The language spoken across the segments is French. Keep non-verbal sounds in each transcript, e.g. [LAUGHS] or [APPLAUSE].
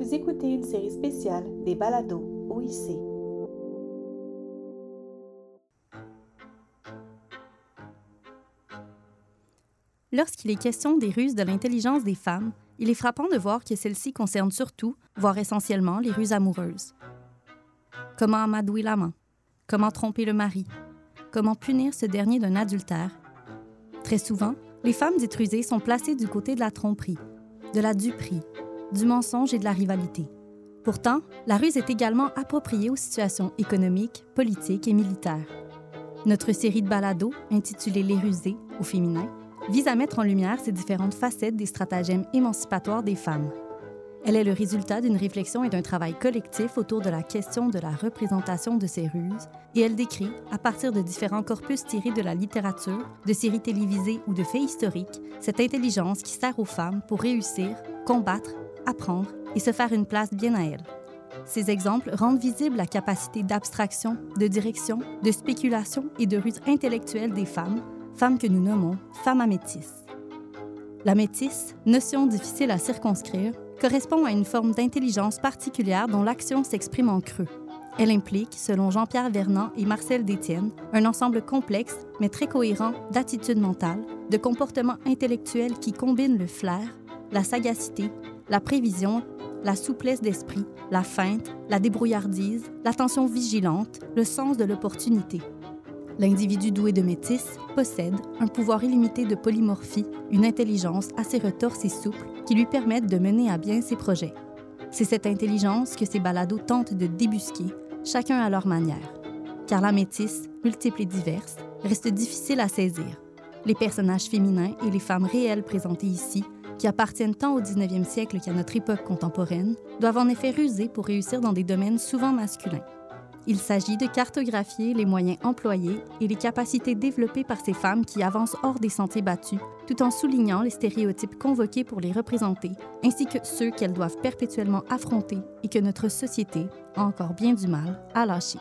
Vous écoutez une série spéciale des balados OIC. Lorsqu'il est question des ruses de l'intelligence des femmes, il est frappant de voir que celles-ci concernent surtout, voire essentiellement, les ruses amoureuses. Comment amadouer l'amant? Comment tromper le mari? Comment punir ce dernier d'un adultère? Très souvent, les femmes dites rusées sont placées du côté de la tromperie, de la duperie, du mensonge et de la rivalité. Pourtant, la ruse est également appropriée aux situations économiques, politiques et militaires. Notre série de balados, intitulée Les rusés, au féminin, vise à mettre en lumière ces différentes facettes des stratagèmes émancipatoires des femmes. Elle est le résultat d'une réflexion et d'un travail collectif autour de la question de la représentation de ces ruses, et elle décrit, à partir de différents corpus tirés de la littérature, de séries télévisées ou de faits historiques, cette intelligence qui sert aux femmes pour réussir, combattre, apprendre et se faire une place bien à elles. Ces exemples rendent visible la capacité d'abstraction, de direction, de spéculation et de ruse intellectuelle des femmes, femmes que nous nommons femmes à métis. La métisse, notion difficile à circonscrire, correspond à une forme d'intelligence particulière dont l'action s'exprime en creux. Elle implique, selon Jean-Pierre Vernant et Marcel Détienne, un ensemble complexe mais très cohérent d'attitudes mentales, de comportements intellectuels qui combinent le flair, la sagacité, la prévision, la souplesse d'esprit, la feinte, la débrouillardise, l'attention vigilante, le sens de l'opportunité. L'individu doué de métis possède un pouvoir illimité de polymorphie, une intelligence assez retorse et souple qui lui permettent de mener à bien ses projets. C'est cette intelligence que ces balados tentent de débusquer, chacun à leur manière. Car la métisse, multiple et diverse, reste difficile à saisir. Les personnages féminins et les femmes réelles présentées ici, qui appartiennent tant au 19e siècle qu'à notre époque contemporaine, doivent en effet ruser pour réussir dans des domaines souvent masculins. Il s'agit de cartographier les moyens employés et les capacités développées par ces femmes qui avancent hors des sentiers battus, tout en soulignant les stéréotypes convoqués pour les représenter, ainsi que ceux qu'elles doivent perpétuellement affronter et que notre société a encore bien du mal à lâcher.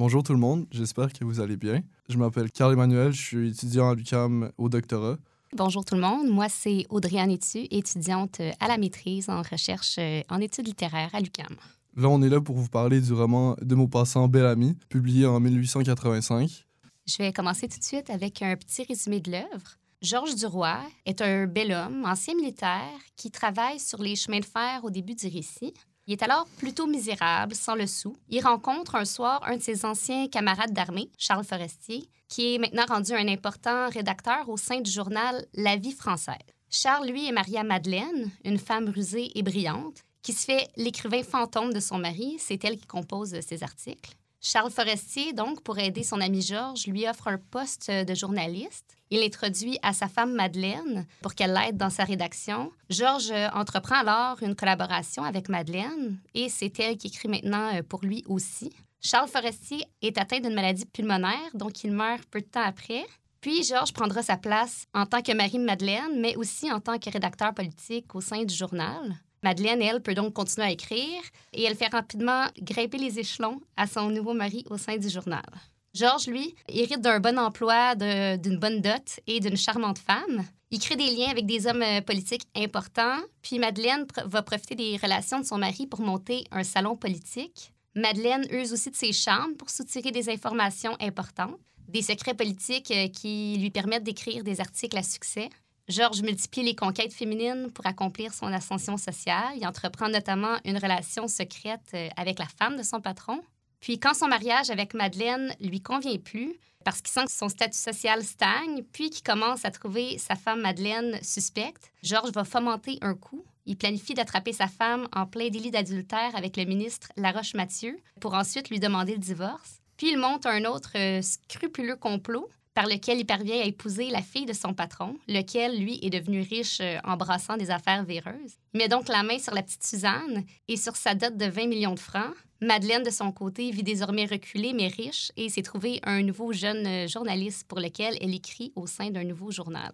Bonjour tout le monde, j'espère que vous allez bien. Je m'appelle Carl Emmanuel, je suis étudiant à l'UCAM au doctorat. Bonjour tout le monde, moi c'est Audrey Etu, étudiante à la maîtrise en recherche euh, en études littéraires à l'UCAM. Là, on est là pour vous parler du roman De Maupassant Bel Ami, publié en 1885. Je vais commencer tout de suite avec un petit résumé de l'œuvre. Georges Duroy est un bel homme, ancien militaire, qui travaille sur les chemins de fer au début du récit. Il est alors plutôt misérable, sans le sou. Il rencontre un soir un de ses anciens camarades d'armée, Charles Forestier, qui est maintenant rendu un important rédacteur au sein du journal La Vie française. Charles, lui, est marié à Madeleine, une femme rusée et brillante, qui se fait l'écrivain fantôme de son mari. C'est elle qui compose ses articles. Charles Forestier, donc, pour aider son ami Georges, lui offre un poste de journaliste. Il l'introduit à sa femme Madeleine pour qu'elle l'aide dans sa rédaction. Georges entreprend alors une collaboration avec Madeleine et c'est elle qui écrit maintenant euh, pour lui aussi. Charles Forestier est atteint d'une maladie pulmonaire, donc il meurt peu de temps après. Puis Georges prendra sa place en tant que mari de Madeleine, mais aussi en tant que rédacteur politique au sein du journal. Madeleine, elle, peut donc continuer à écrire et elle fait rapidement grimper les échelons à son nouveau mari au sein du journal. Georges, lui, hérite d'un bon emploi, d'une bonne dot et d'une charmante femme. Il crée des liens avec des hommes euh, politiques importants, puis Madeleine va profiter des relations de son mari pour monter un salon politique. Madeleine use aussi de ses charmes pour soutirer des informations importantes, des secrets politiques euh, qui lui permettent d'écrire des articles à succès. Georges multiplie les conquêtes féminines pour accomplir son ascension sociale. Il entreprend notamment une relation secrète euh, avec la femme de son patron. Puis quand son mariage avec Madeleine lui convient plus, parce qu'il sent que son statut social stagne, puis qu'il commence à trouver sa femme Madeleine suspecte, Georges va fomenter un coup. Il planifie d'attraper sa femme en plein délit d'adultère avec le ministre Laroche-Mathieu pour ensuite lui demander le divorce. Puis il monte un autre euh, scrupuleux complot par lequel il parvient à épouser la fille de son patron, lequel, lui, est devenu riche euh, en brassant des affaires véreuses. Met donc la main sur la petite Suzanne et sur sa dot de 20 millions de francs. Madeleine, de son côté, vit désormais reculée mais riche et s'est trouvé un nouveau jeune euh, journaliste pour lequel elle écrit au sein d'un nouveau journal.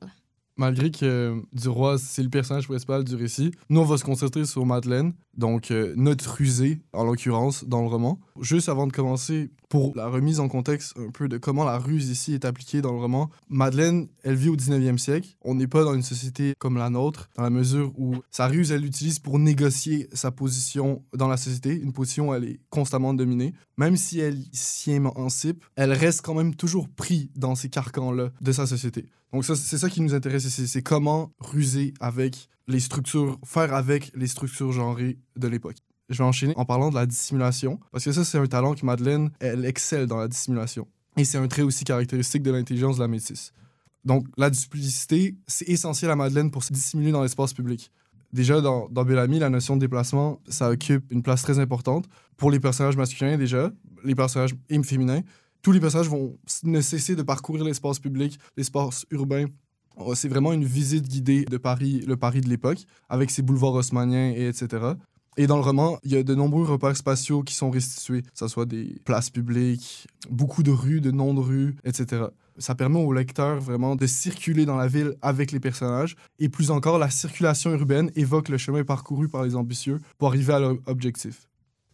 Malgré que euh, Duroy, c'est le personnage principal du récit, nous, on va se concentrer sur Madeleine. Donc, euh, notre rusée, en l'occurrence, dans le roman. Juste avant de commencer, pour la remise en contexte un peu de comment la ruse ici est appliquée dans le roman, Madeleine, elle vit au 19e siècle. On n'est pas dans une société comme la nôtre, dans la mesure où sa ruse, elle l'utilise pour négocier sa position dans la société. Une position où elle est constamment dominée. Même si elle s'y émancipe, elle reste quand même toujours prise dans ces carcans-là de sa société. Donc, c'est ça qui nous intéresse ici. C'est comment ruser avec les structures, faire avec les structures genrées de l'époque. Je vais enchaîner en parlant de la dissimulation, parce que ça, c'est un talent que Madeleine, elle excelle dans la dissimulation. Et c'est un trait aussi caractéristique de l'intelligence de la métisse. Donc, la duplicité, c'est essentiel à Madeleine pour se dissimuler dans l'espace public. Déjà, dans, dans Bellamy, la notion de déplacement, ça occupe une place très importante. Pour les personnages masculins, déjà, les personnages féminins, tous les personnages vont ne cesser de parcourir l'espace public, l'espace urbain, c'est vraiment une visite guidée de Paris, le Paris de l'époque, avec ses boulevards haussmanniens et etc. Et dans le roman, il y a de nombreux repères spatiaux qui sont restitués, que ce soit des places publiques, beaucoup de rues, de noms de rues, etc. Ça permet au lecteur vraiment de circuler dans la ville avec les personnages. Et plus encore, la circulation urbaine évoque le chemin parcouru par les ambitieux pour arriver à leur objectif.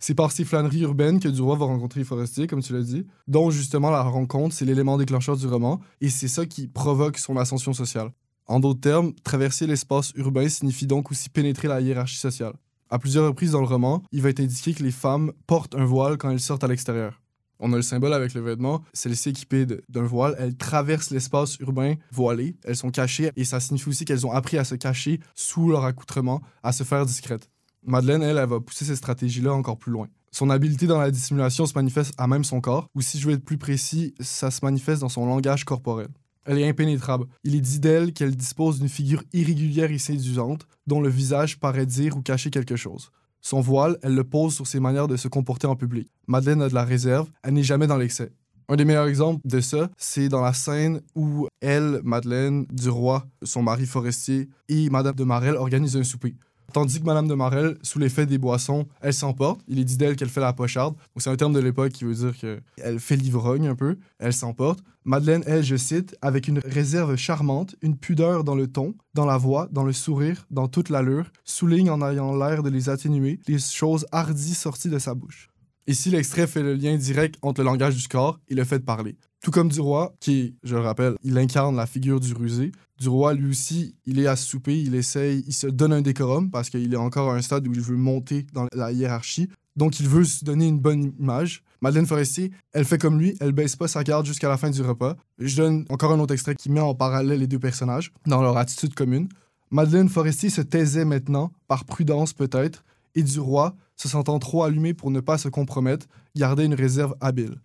C'est par ces flâneries urbaines que Duroy va rencontrer Forestier, comme tu l'as dit, dont justement la rencontre, c'est l'élément déclencheur du roman, et c'est ça qui provoque son ascension sociale. En d'autres termes, traverser l'espace urbain signifie donc aussi pénétrer la hiérarchie sociale. À plusieurs reprises dans le roman, il va être indiqué que les femmes portent un voile quand elles sortent à l'extérieur. On a le symbole avec le vêtement. Celles-ci équipées d'un voile, elles traversent l'espace urbain voilé. Elles sont cachées et ça signifie aussi qu'elles ont appris à se cacher sous leur accoutrement, à se faire discrètes. Madeleine, elle, elle va pousser ces stratégies-là encore plus loin. Son habileté dans la dissimulation se manifeste à même son corps, ou si je veux être plus précis, ça se manifeste dans son langage corporel. Elle est impénétrable. Il est dit d'elle qu'elle dispose d'une figure irrégulière et séduisante, dont le visage paraît dire ou cacher quelque chose. Son voile, elle le pose sur ses manières de se comporter en public. Madeleine a de la réserve, elle n'est jamais dans l'excès. Un des meilleurs exemples de ça, c'est dans la scène où elle, Madeleine, du roi, son mari forestier et Madame de Marelle organisent un souper. Tandis que Madame de Marelle, sous l'effet des boissons, elle s'emporte. Il est dit d'elle qu'elle fait la pocharde. C'est un terme de l'époque qui veut dire qu'elle fait l'ivrogne un peu. Elle s'emporte. Madeleine, elle, je cite, avec une réserve charmante, une pudeur dans le ton, dans la voix, dans le sourire, dans toute l'allure, souligne en ayant l'air de les atténuer les choses hardies sorties de sa bouche. Ici, l'extrait fait le lien direct entre le langage du corps et le fait de parler. Tout comme du roi, qui, je le rappelle, il incarne la figure du rusé. Du roi, lui aussi, il est à souper, il essaye, il se donne un décorum parce qu'il est encore à un stade où il veut monter dans la hiérarchie. Donc, il veut se donner une bonne image. Madeleine Forestier, elle fait comme lui, elle baisse pas sa garde jusqu'à la fin du repas. Je donne encore un autre extrait qui met en parallèle les deux personnages dans leur attitude commune. Madeleine Forestier se taisait maintenant, par prudence peut-être, et du roi, se sentant trop allumé pour ne pas se compromettre, gardait une réserve habile.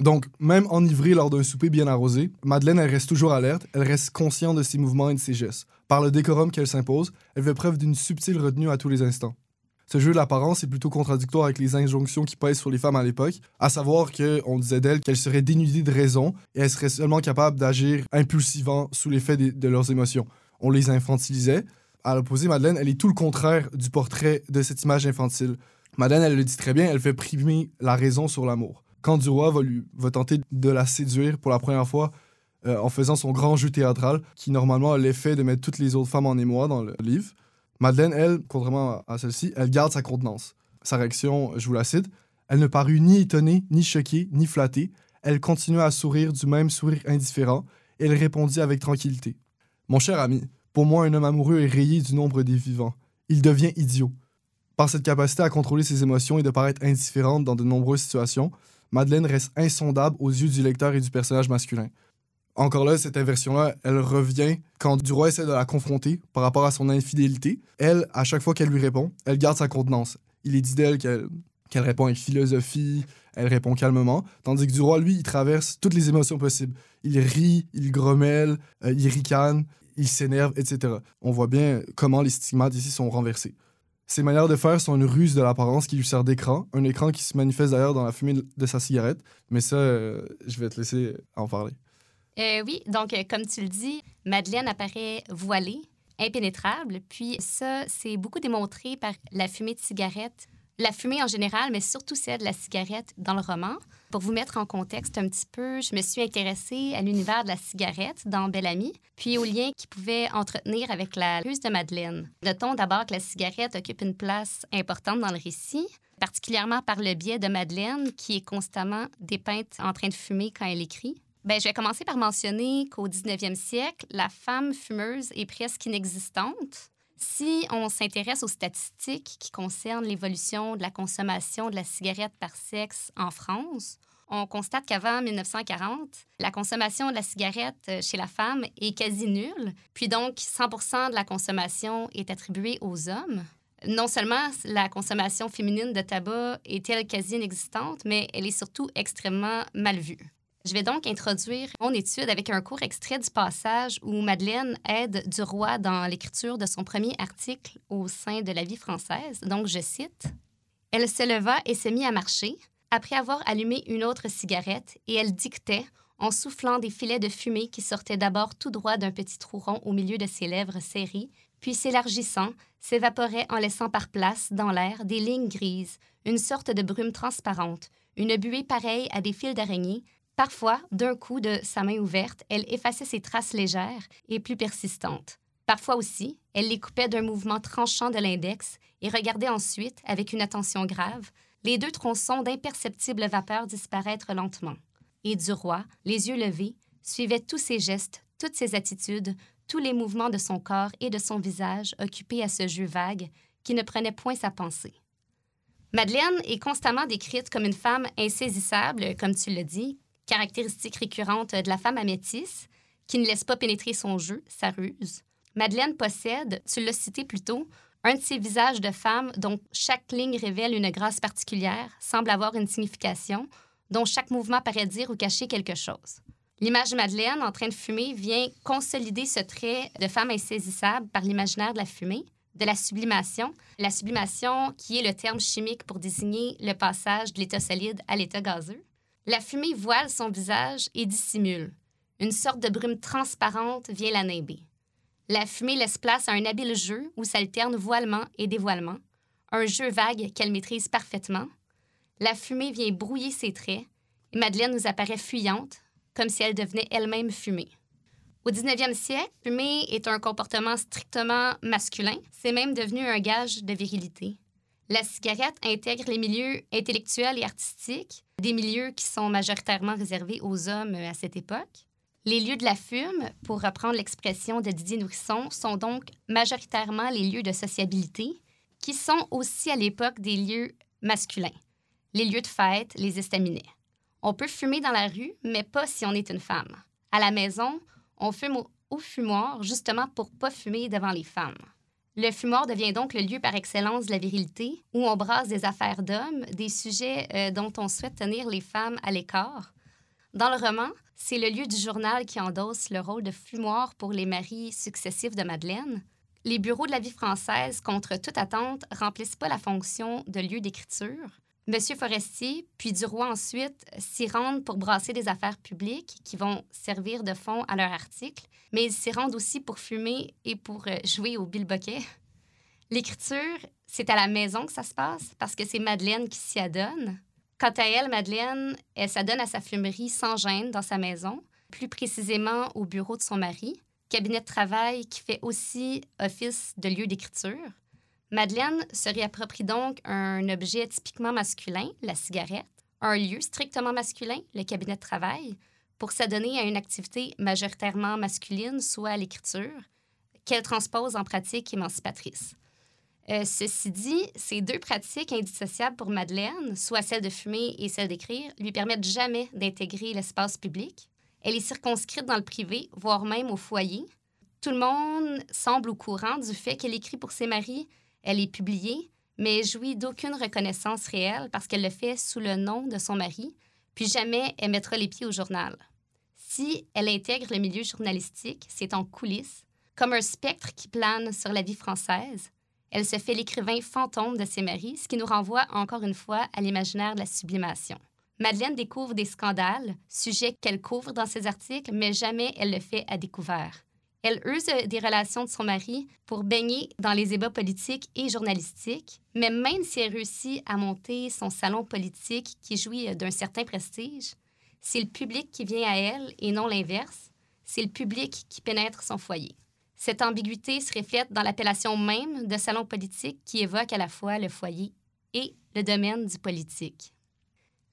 Donc, même enivrée lors d'un souper bien arrosé, Madeleine, elle reste toujours alerte, elle reste consciente de ses mouvements et de ses gestes. Par le décorum qu'elle s'impose, elle fait preuve d'une subtile retenue à tous les instants. Ce jeu de l'apparence est plutôt contradictoire avec les injonctions qui pèsent sur les femmes à l'époque, à savoir qu'on disait d'elle qu'elle serait dénudée de raison et elle serait seulement capable d'agir impulsivement sous l'effet de, de leurs émotions. On les infantilisait. À l'opposé, Madeleine, elle est tout le contraire du portrait de cette image infantile. Madeleine, elle le dit très bien, elle fait primer la raison sur l'amour quand Duroy va, va tenter de la séduire pour la première fois euh, en faisant son grand jeu théâtral, qui normalement a l'effet de mettre toutes les autres femmes en émoi dans le livre, Madeleine, elle, contrairement à celle-ci, elle garde sa contenance. Sa réaction, je vous la cite, elle ne parut ni étonnée, ni choquée, ni flattée. Elle continua à sourire du même sourire indifférent, et elle répondit avec tranquillité. Mon cher ami, pour moi, un homme amoureux est rayé du nombre des vivants. Il devient idiot. Par cette capacité à contrôler ses émotions et de paraître indifférente dans de nombreuses situations, Madeleine reste insondable aux yeux du lecteur et du personnage masculin. Encore là, cette inversion-là, elle revient quand Duroy essaie de la confronter par rapport à son infidélité. Elle, à chaque fois qu'elle lui répond, elle garde sa contenance. Il est dit d'elle qu'elle répond avec philosophie, elle répond calmement, tandis que Duroy, lui, il traverse toutes les émotions possibles. Il rit, il grommelle, euh, il ricane, il s'énerve, etc. On voit bien comment les stigmates ici sont renversés. Ses manières de faire sont une ruse de l'apparence qui lui sert d'écran, un écran qui se manifeste d'ailleurs dans la fumée de sa cigarette. Mais ça, euh, je vais te laisser en parler. Euh, oui, donc euh, comme tu le dis, Madeleine apparaît voilée, impénétrable. Puis ça, c'est beaucoup démontré par la fumée de cigarette, la fumée en général, mais surtout celle de la cigarette dans le roman. Pour vous mettre en contexte un petit peu, je me suis intéressée à l'univers de la cigarette dans Belle Amie, puis aux liens qu'il pouvait entretenir avec la ruse de Madeleine. Notons d'abord que la cigarette occupe une place importante dans le récit, particulièrement par le biais de Madeleine, qui est constamment dépeinte en train de fumer quand elle écrit. Bien, je vais commencer par mentionner qu'au 19e siècle, la femme fumeuse est presque inexistante. Si on s'intéresse aux statistiques qui concernent l'évolution de la consommation de la cigarette par sexe en France, on constate qu'avant 1940, la consommation de la cigarette chez la femme est quasi nulle, puis donc 100 de la consommation est attribuée aux hommes. Non seulement la consommation féminine de tabac est-elle quasi inexistante, mais elle est surtout extrêmement mal vue. Je vais donc introduire mon étude avec un court extrait du passage où Madeleine aide du roi dans l'écriture de son premier article au sein de la vie française. Donc, je cite Elle se leva et se mit à marcher, après avoir allumé une autre cigarette, et elle dictait, en soufflant des filets de fumée qui sortaient d'abord tout droit d'un petit trou rond au milieu de ses lèvres serrées, puis s'élargissant, s'évaporait en laissant par place, dans l'air, des lignes grises, une sorte de brume transparente, une buée pareille à des fils d'araignée, Parfois, d'un coup de sa main ouverte, elle effaçait ces traces légères et plus persistantes. Parfois aussi, elle les coupait d'un mouvement tranchant de l'index et regardait ensuite, avec une attention grave, les deux tronçons d'imperceptibles vapeurs disparaître lentement. Et du roi, les yeux levés, suivait tous ses gestes, toutes ses attitudes, tous les mouvements de son corps et de son visage occupés à ce jeu vague qui ne prenait point sa pensée. Madeleine est constamment décrite comme une femme insaisissable, comme tu le dis, caractéristique récurrente de la femme à métis, qui ne laisse pas pénétrer son jeu, sa ruse. Madeleine possède, tu l'as cité plus tôt, un de ces visages de femme dont chaque ligne révèle une grâce particulière, semble avoir une signification, dont chaque mouvement paraît dire ou cacher quelque chose. L'image de Madeleine en train de fumer vient consolider ce trait de femme insaisissable par l'imaginaire de la fumée, de la sublimation. La sublimation qui est le terme chimique pour désigner le passage de l'état solide à l'état gazeux. La fumée voile son visage et dissimule. Une sorte de brume transparente vient la nimber. La fumée laisse place à un habile jeu où s'alternent voilement et dévoilement, un jeu vague qu'elle maîtrise parfaitement. La fumée vient brouiller ses traits et Madeleine nous apparaît fuyante, comme si elle devenait elle-même fumée. Au 19e siècle, fumer est un comportement strictement masculin. C'est même devenu un gage de virilité. La cigarette intègre les milieux intellectuels et artistiques, des milieux qui sont majoritairement réservés aux hommes à cette époque. Les lieux de la fume, pour reprendre l'expression de Didier Nourisson, sont donc majoritairement les lieux de sociabilité, qui sont aussi à l'époque des lieux masculins. Les lieux de fête, les estaminets. On peut fumer dans la rue, mais pas si on est une femme. À la maison, on fume au, fumoir justement pour pas fumer devant les femmes. Le fumoir devient donc le lieu par excellence de la virilité, où on brasse des affaires d'hommes, des sujets euh, dont on souhaite tenir les femmes à l'écart. Dans le roman, c'est le lieu du journal qui endosse le rôle de fumoir pour les maris successifs de Madeleine. Les bureaux de la vie française, contre toute attente, remplissent pas la fonction de lieu d'écriture. Monsieur Forestier, puis Duroy ensuite, s'y rendent pour brasser des affaires publiques qui vont servir de fond à leur article, mais ils s'y rendent aussi pour fumer et pour euh, jouer au bilboquet. L'écriture, c'est à la maison que ça se passe parce que c'est Madeleine qui s'y adonne. Quant à elle, Madeleine, elle s'adonne à sa fumerie sans gêne dans sa maison, plus précisément au bureau de son mari, cabinet de travail qui fait aussi office de lieu d'écriture. Madeleine se réapproprie donc un objet typiquement masculin, la cigarette, un lieu strictement masculin, le cabinet de travail, pour s'adonner à une activité majoritairement masculine, soit l'écriture, qu'elle transpose en pratique émancipatrice. Euh, ceci dit, ces deux pratiques indissociables pour Madeleine, soit celle de fumer et celle d'écrire, lui permettent jamais d'intégrer l'espace public. Elle est circonscrite dans le privé, voire même au foyer. Tout le monde semble au courant du fait qu'elle écrit pour ses maris elle est publiée, mais jouit d'aucune reconnaissance réelle parce qu'elle le fait sous le nom de son mari, puis jamais elle mettra les pieds au journal. Si elle intègre le milieu journalistique, c'est en coulisses, comme un spectre qui plane sur la vie française. Elle se fait l'écrivain fantôme de ses maris, ce qui nous renvoie encore une fois à l'imaginaire de la sublimation. Madeleine découvre des scandales, sujets qu'elle couvre dans ses articles, mais jamais elle le fait à découvert. Elle use des relations de son mari pour baigner dans les ébats politiques et journalistiques, mais même si elle réussit à monter son salon politique qui jouit d'un certain prestige, c'est le public qui vient à elle et non l'inverse. C'est le public qui pénètre son foyer. Cette ambiguïté se reflète dans l'appellation même de salon politique qui évoque à la fois le foyer et le domaine du politique.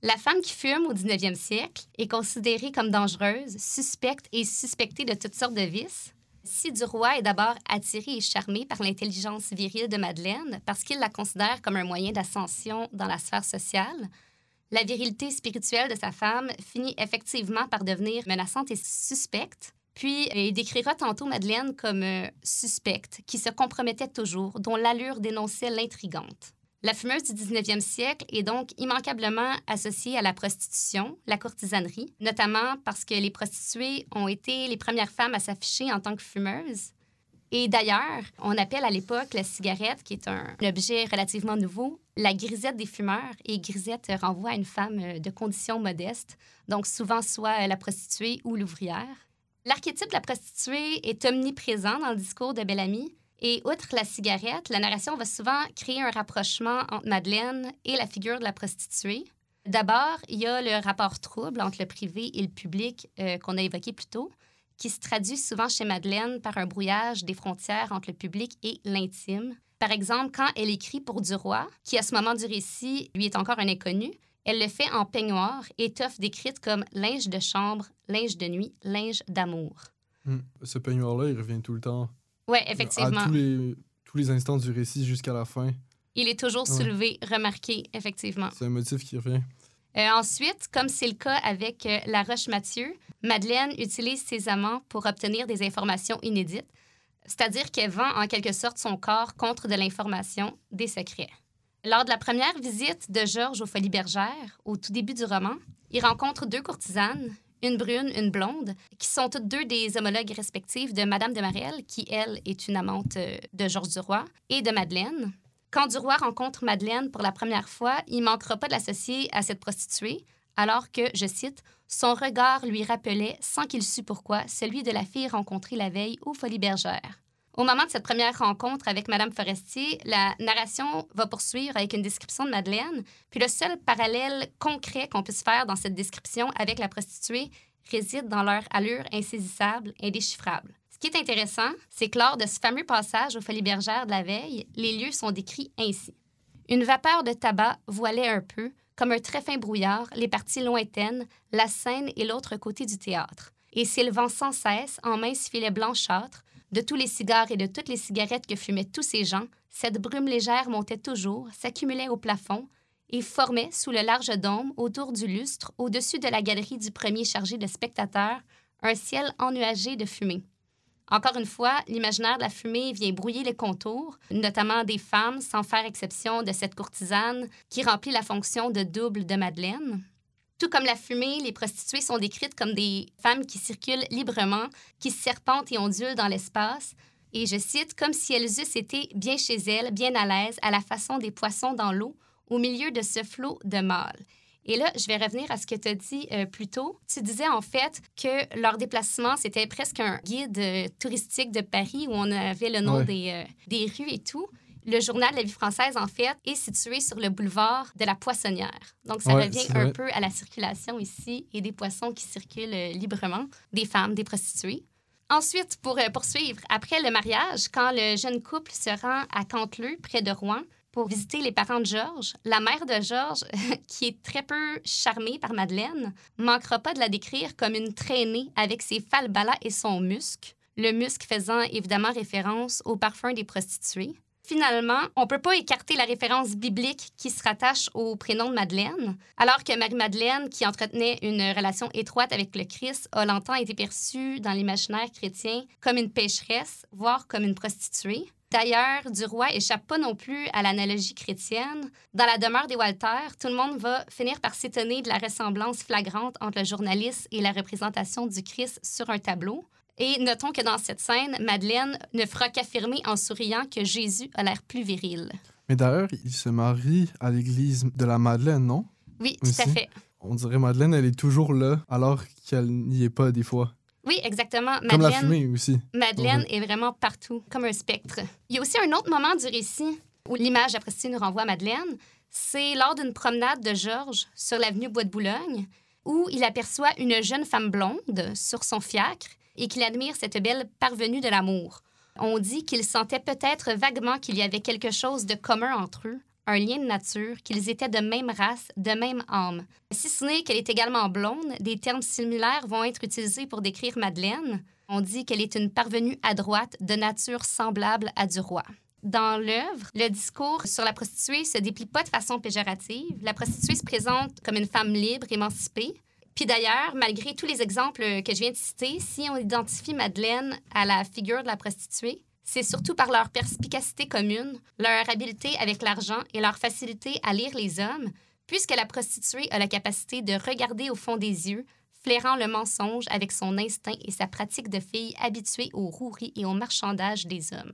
La femme qui fume au 19e siècle est considérée comme dangereuse, suspecte et suspectée de toutes sortes de vices. Si Duroy est d'abord attiré et charmé par l'intelligence virile de Madeleine parce qu'il la considère comme un moyen d'ascension dans la sphère sociale, la virilité spirituelle de sa femme finit effectivement par devenir menaçante et suspecte. Puis, il décrira tantôt Madeleine comme euh, suspecte, qui se compromettait toujours, dont l'allure dénonçait l'intrigante. La fumeuse du 19e siècle est donc immanquablement associée à la prostitution, la courtisanerie, notamment parce que les prostituées ont été les premières femmes à s'afficher en tant que fumeuses. Et d'ailleurs, on appelle à l'époque la cigarette, qui est un objet relativement nouveau, la grisette des fumeurs. Et grisette renvoie à une femme euh, de condition modeste, donc souvent soit la prostituée ou l'ouvrière. L'archétype de la prostituée est omniprésent dans le discours de Bellamy, et outre la cigarette, la narration va souvent créer un rapprochement entre Madeleine et la figure de la prostituée. D'abord, il y a le rapport trouble entre le privé et le public euh, qu'on a évoqué plus tôt, qui se traduit souvent chez Madeleine par un brouillage des frontières entre le public et l'intime. Par exemple, quand elle écrit pour Duroy, qui à ce moment du récit lui est encore un inconnu, elle le fait en peignoir, étoffe décrite comme linge de chambre, linge de nuit, linge d'amour. Hmm. Ce peignoir-là, il revient tout le temps. Oui, effectivement. À tous les, tous les instants du récit jusqu'à la fin. Il est toujours soulevé, remarqué, effectivement. C'est un motif qui revient. Euh, ensuite, comme c'est le cas avec euh, La Roche-Mathieu, Madeleine utilise ses amants pour obtenir des informations inédites, c'est-à-dire qu'elle vend en quelque sorte son corps contre de l'information, des secrets. Lors de la première visite de Georges aux Folies Bergères, au tout début du roman, il rencontre deux courtisanes, une brune, une blonde, qui sont toutes deux des homologues respectives de Madame de Marelle, qui, elle, est une amante euh, de Georges Duroy, et de Madeleine. Quand Duroy rencontre Madeleine pour la première fois, il manquera pas de l'associer à cette prostituée, alors que, je cite, son regard lui rappelait, sans qu'il sût pourquoi, celui de la fille rencontrée la veille aux Folies Bergères. Au moment de cette première rencontre avec Madame Forestier, la narration va poursuivre avec une description de Madeleine, puis le seul parallèle concret qu'on puisse faire dans cette description avec la prostituée réside dans leur allure insaisissable, indéchiffrable. Ce qui est intéressant, c'est que lors de ce fameux passage aux Folies Bergères de la veille, les lieux sont décrits ainsi. Une vapeur de tabac voilait un peu, comme un très fin brouillard, les parties lointaines, la scène et l'autre côté du théâtre. Et s'élevant sans cesse en minces filets blanchâtres, de tous les cigares et de toutes les cigarettes que fumaient tous ces gens, cette brume légère montait toujours, s'accumulait au plafond et formait, sous le large dôme, autour du lustre, au-dessus de la galerie du premier chargé de spectateurs, un ciel ennuagé de fumée. Encore une fois, l'imaginaire de la fumée vient brouiller les contours, notamment des femmes, sans faire exception de cette courtisane qui remplit la fonction de double de Madeleine. Tout comme la fumée, les prostituées sont décrites comme des femmes qui circulent librement, qui serpentent et ondulent dans l'espace. Et je cite, comme si elles eussent été bien chez elles, bien à l'aise, à la façon des poissons dans l'eau, au milieu de ce flot de mâles. Et là, je vais revenir à ce que tu as dit euh, plus tôt. Tu disais en fait que leur déplacement, c'était presque un guide euh, touristique de Paris où on avait le nom des, euh, des rues et tout. Le journal de la vie française, en fait, est situé sur le boulevard de la Poissonnière. Donc, ça revient un peu à la circulation ici et des poissons qui circulent librement, des femmes, des prostituées. Ensuite, pour poursuivre, après le mariage, quand le jeune couple se rend à Canteleu, près de Rouen, pour visiter les parents de Georges, la mère de Georges, [LAUGHS] qui est très peu charmée par Madeleine, manquera pas de la décrire comme une traînée avec ses falbalas et son musc, le musc faisant évidemment référence au parfum des prostituées. Finalement, on ne peut pas écarter la référence biblique qui se rattache au prénom de Madeleine, alors que Marie-Madeleine, qui entretenait une relation étroite avec le Christ, a longtemps été perçue dans l'imaginaire chrétien comme une pécheresse, voire comme une prostituée. D'ailleurs, Duroy échappe pas non plus à l'analogie chrétienne. Dans la demeure des Walter, tout le monde va finir par s'étonner de la ressemblance flagrante entre le journaliste et la représentation du Christ sur un tableau. Et notons que dans cette scène, Madeleine ne fera qu'affirmer en souriant que Jésus a l'air plus viril. Mais d'ailleurs, il se marie à l'église de la Madeleine, non? Oui, tout à fait. On dirait Madeleine, elle est toujours là, alors qu'elle n'y est pas des fois. Oui, exactement. Comme la Madeleine, fumée aussi. Madeleine est vraiment partout, comme un spectre. Il y a aussi un autre moment du récit où l'image prostituée nous renvoie à Madeleine. C'est lors d'une promenade de Georges sur l'avenue Bois de Boulogne, où il aperçoit une jeune femme blonde sur son fiacre et qu'il admire cette belle parvenue de l'amour. On dit qu'il sentait peut-être vaguement qu'il y avait quelque chose de commun entre eux, un lien de nature, qu'ils étaient de même race, de même âme. Si ce n'est qu'elle est également blonde, des termes similaires vont être utilisés pour décrire Madeleine. On dit qu'elle est une parvenue à droite de nature semblable à du roi. Dans l'œuvre, le discours sur la prostituée se déplie pas de façon péjorative. La prostituée se présente comme une femme libre, émancipée. Puis d'ailleurs, malgré tous les exemples que je viens de citer, si on identifie Madeleine à la figure de la prostituée, c'est surtout par leur perspicacité commune, leur habileté avec l'argent et leur facilité à lire les hommes, puisque la prostituée a la capacité de regarder au fond des yeux, flairant le mensonge avec son instinct et sa pratique de fille habituée aux roueries et au marchandage des hommes.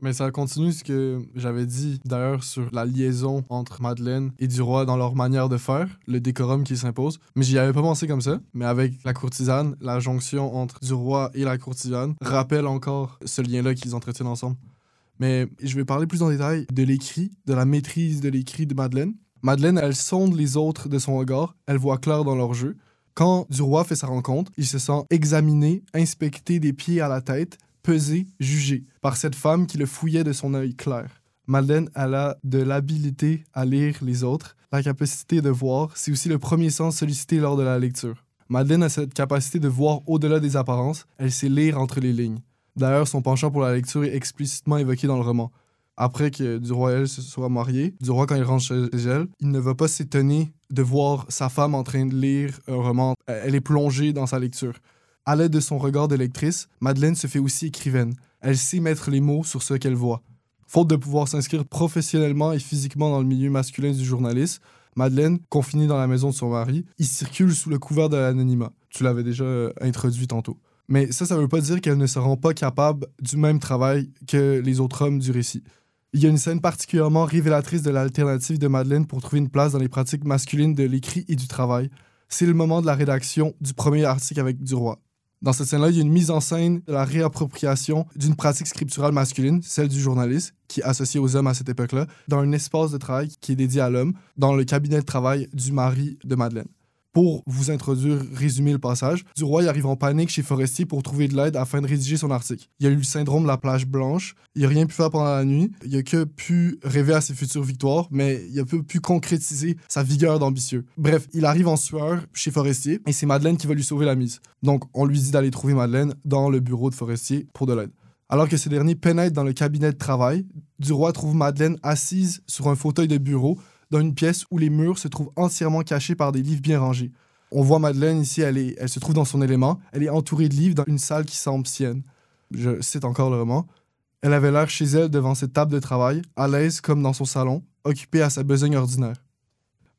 Mais ça continue ce que j'avais dit d'ailleurs sur la liaison entre Madeleine et Duroy dans leur manière de faire, le décorum qui s'impose. Mais j'y avais pas pensé comme ça. Mais avec la courtisane, la jonction entre Duroy et la courtisane rappelle encore ce lien-là qu'ils entretiennent ensemble. Mais je vais parler plus en détail de l'écrit, de la maîtrise de l'écrit de Madeleine. Madeleine, elle sonde les autres de son regard, elle voit clair dans leur jeu. Quand Duroy fait sa rencontre, il se sent examiné, inspecté des pieds à la tête, pesé, jugé par cette femme qui le fouillait de son œil clair. Madeleine, a de l'habilité à lire les autres, la capacité de voir, c'est aussi le premier sens sollicité lors de la lecture. Madeleine a cette capacité de voir au-delà des apparences, elle sait lire entre les lignes. D'ailleurs, son penchant pour la lecture est explicitement évoqué dans le roman. Après que Duroy et elle se soient mariés, Duroy, quand il rentre chez elle, il ne va pas s'étonner de voir sa femme en train de lire un roman. Elle est plongée dans sa lecture. À l'aide de son regard de lectrice, Madeleine se fait aussi écrivaine. Elle sait mettre les mots sur ce qu'elle voit. Faute de pouvoir s'inscrire professionnellement et physiquement dans le milieu masculin du journalisme, Madeleine, confinée dans la maison de son mari, y circule sous le couvert de l'anonymat. Tu l'avais déjà euh, introduit tantôt. Mais ça, ça veut pas dire qu'elle ne se rend pas capable du même travail que les autres hommes du récit. Il y a une scène particulièrement révélatrice de l'alternative de Madeleine pour trouver une place dans les pratiques masculines de l'écrit et du travail. C'est le moment de la rédaction du premier article avec Duroy. Dans cette scène-là, il y a une mise en scène de la réappropriation d'une pratique scripturale masculine, celle du journaliste, qui est associée aux hommes à cette époque-là, dans un espace de travail qui est dédié à l'homme, dans le cabinet de travail du mari de Madeleine. Pour vous introduire, résumer le passage, Duroy arrive en panique chez Forestier pour trouver de l'aide afin de rédiger son article. Il a eu le syndrome de la plage blanche, il a rien pu faire pendant la nuit, il a que pu rêver à ses futures victoires, mais il a peu pu concrétiser sa vigueur d'ambitieux. Bref, il arrive en sueur chez Forestier et c'est Madeleine qui va lui sauver la mise. Donc, on lui dit d'aller trouver Madeleine dans le bureau de Forestier pour de l'aide. Alors que ce dernier pénètre dans le cabinet de travail, Duroy trouve Madeleine assise sur un fauteuil de bureau dans une pièce où les murs se trouvent entièrement cachés par des livres bien rangés. On voit Madeleine ici, elle, est, elle se trouve dans son élément, elle est entourée de livres dans une salle qui semble sienne. Je cite encore le roman. Elle avait l'air chez elle devant cette table de travail, à l'aise comme dans son salon, occupée à sa besogne ordinaire.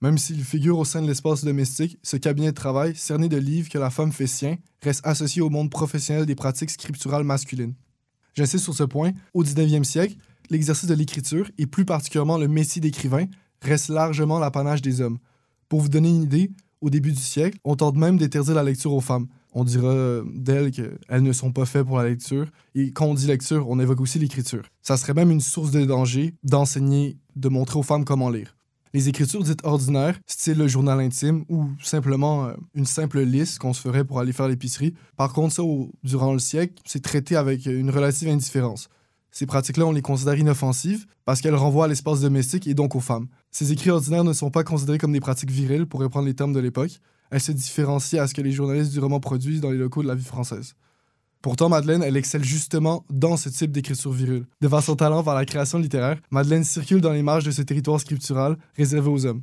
Même s'il figure au sein de l'espace domestique, ce cabinet de travail, cerné de livres que la femme fait sien, reste associé au monde professionnel des pratiques scripturales masculines. J'insiste sur ce point, au 19e siècle, l'exercice de l'écriture, et plus particulièrement le métier d'écrivain, reste largement l'apanage des hommes. Pour vous donner une idée, au début du siècle, on tente même d'interdire la lecture aux femmes. On dira euh, d'elles qu'elles ne sont pas faites pour la lecture. Et quand on dit lecture, on évoque aussi l'écriture. Ça serait même une source de danger d'enseigner, de montrer aux femmes comment lire. Les écritures dites ordinaires, style le journal intime ou simplement euh, une simple liste qu'on se ferait pour aller faire l'épicerie. Par contre, ça, durant le siècle, c'est traité avec une relative indifférence. Ces pratiques-là, on les considère inoffensives parce qu'elles renvoient à l'espace domestique et donc aux femmes. Ces écrits ordinaires ne sont pas considérés comme des pratiques viriles, pour reprendre les termes de l'époque. Elles se différencient à ce que les journalistes du roman produisent dans les locaux de la vie française. Pourtant, Madeleine, elle excelle justement dans ce type d'écriture virile. Devant son talent vers la création littéraire, Madeleine circule dans les marges de ce territoire scriptural réservé aux hommes.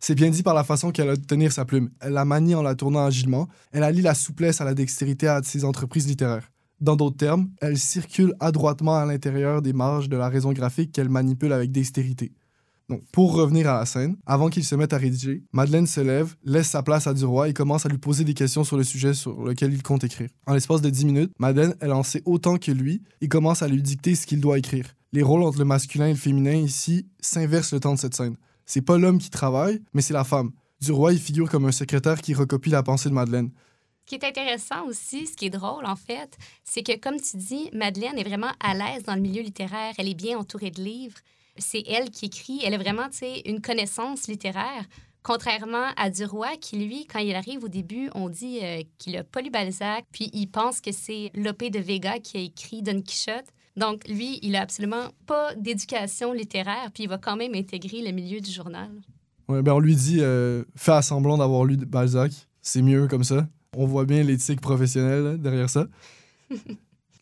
C'est bien dit par la façon qu'elle a de tenir sa plume. Elle la manie en la tournant agilement. Elle allie la souplesse à la dextérité à ses entreprises littéraires. Dans d'autres termes, elle circule adroitement à l'intérieur des marges de la raison graphique qu'elle manipule avec dextérité. Donc, pour revenir à la scène, avant qu'il se mette à rédiger, Madeleine se lève, laisse sa place à Duroy et commence à lui poser des questions sur le sujet sur lequel il compte écrire. En l'espace de 10 minutes, Madeleine, elle en sait autant que lui et commence à lui dicter ce qu'il doit écrire. Les rôles entre le masculin et le féminin ici s'inversent le temps de cette scène. C'est pas l'homme qui travaille, mais c'est la femme. Duroy figure comme un secrétaire qui recopie la pensée de Madeleine. Qui est intéressant aussi, ce qui est drôle en fait, c'est que comme tu dis, Madeleine est vraiment à l'aise dans le milieu littéraire. Elle est bien entourée de livres. C'est elle qui écrit. Elle a vraiment, une connaissance littéraire. Contrairement à Duroy, qui, lui, quand il arrive au début, on dit euh, qu'il a pas lu Balzac, puis il pense que c'est Lope de Vega qui a écrit Don Quichotte. Donc, lui, il a absolument pas d'éducation littéraire, puis il va quand même intégrer le milieu du journal. Ouais, ben on lui dit euh, fais semblant d'avoir lu Balzac, c'est mieux comme ça. On voit bien l'éthique professionnelle là, derrière ça. [LAUGHS]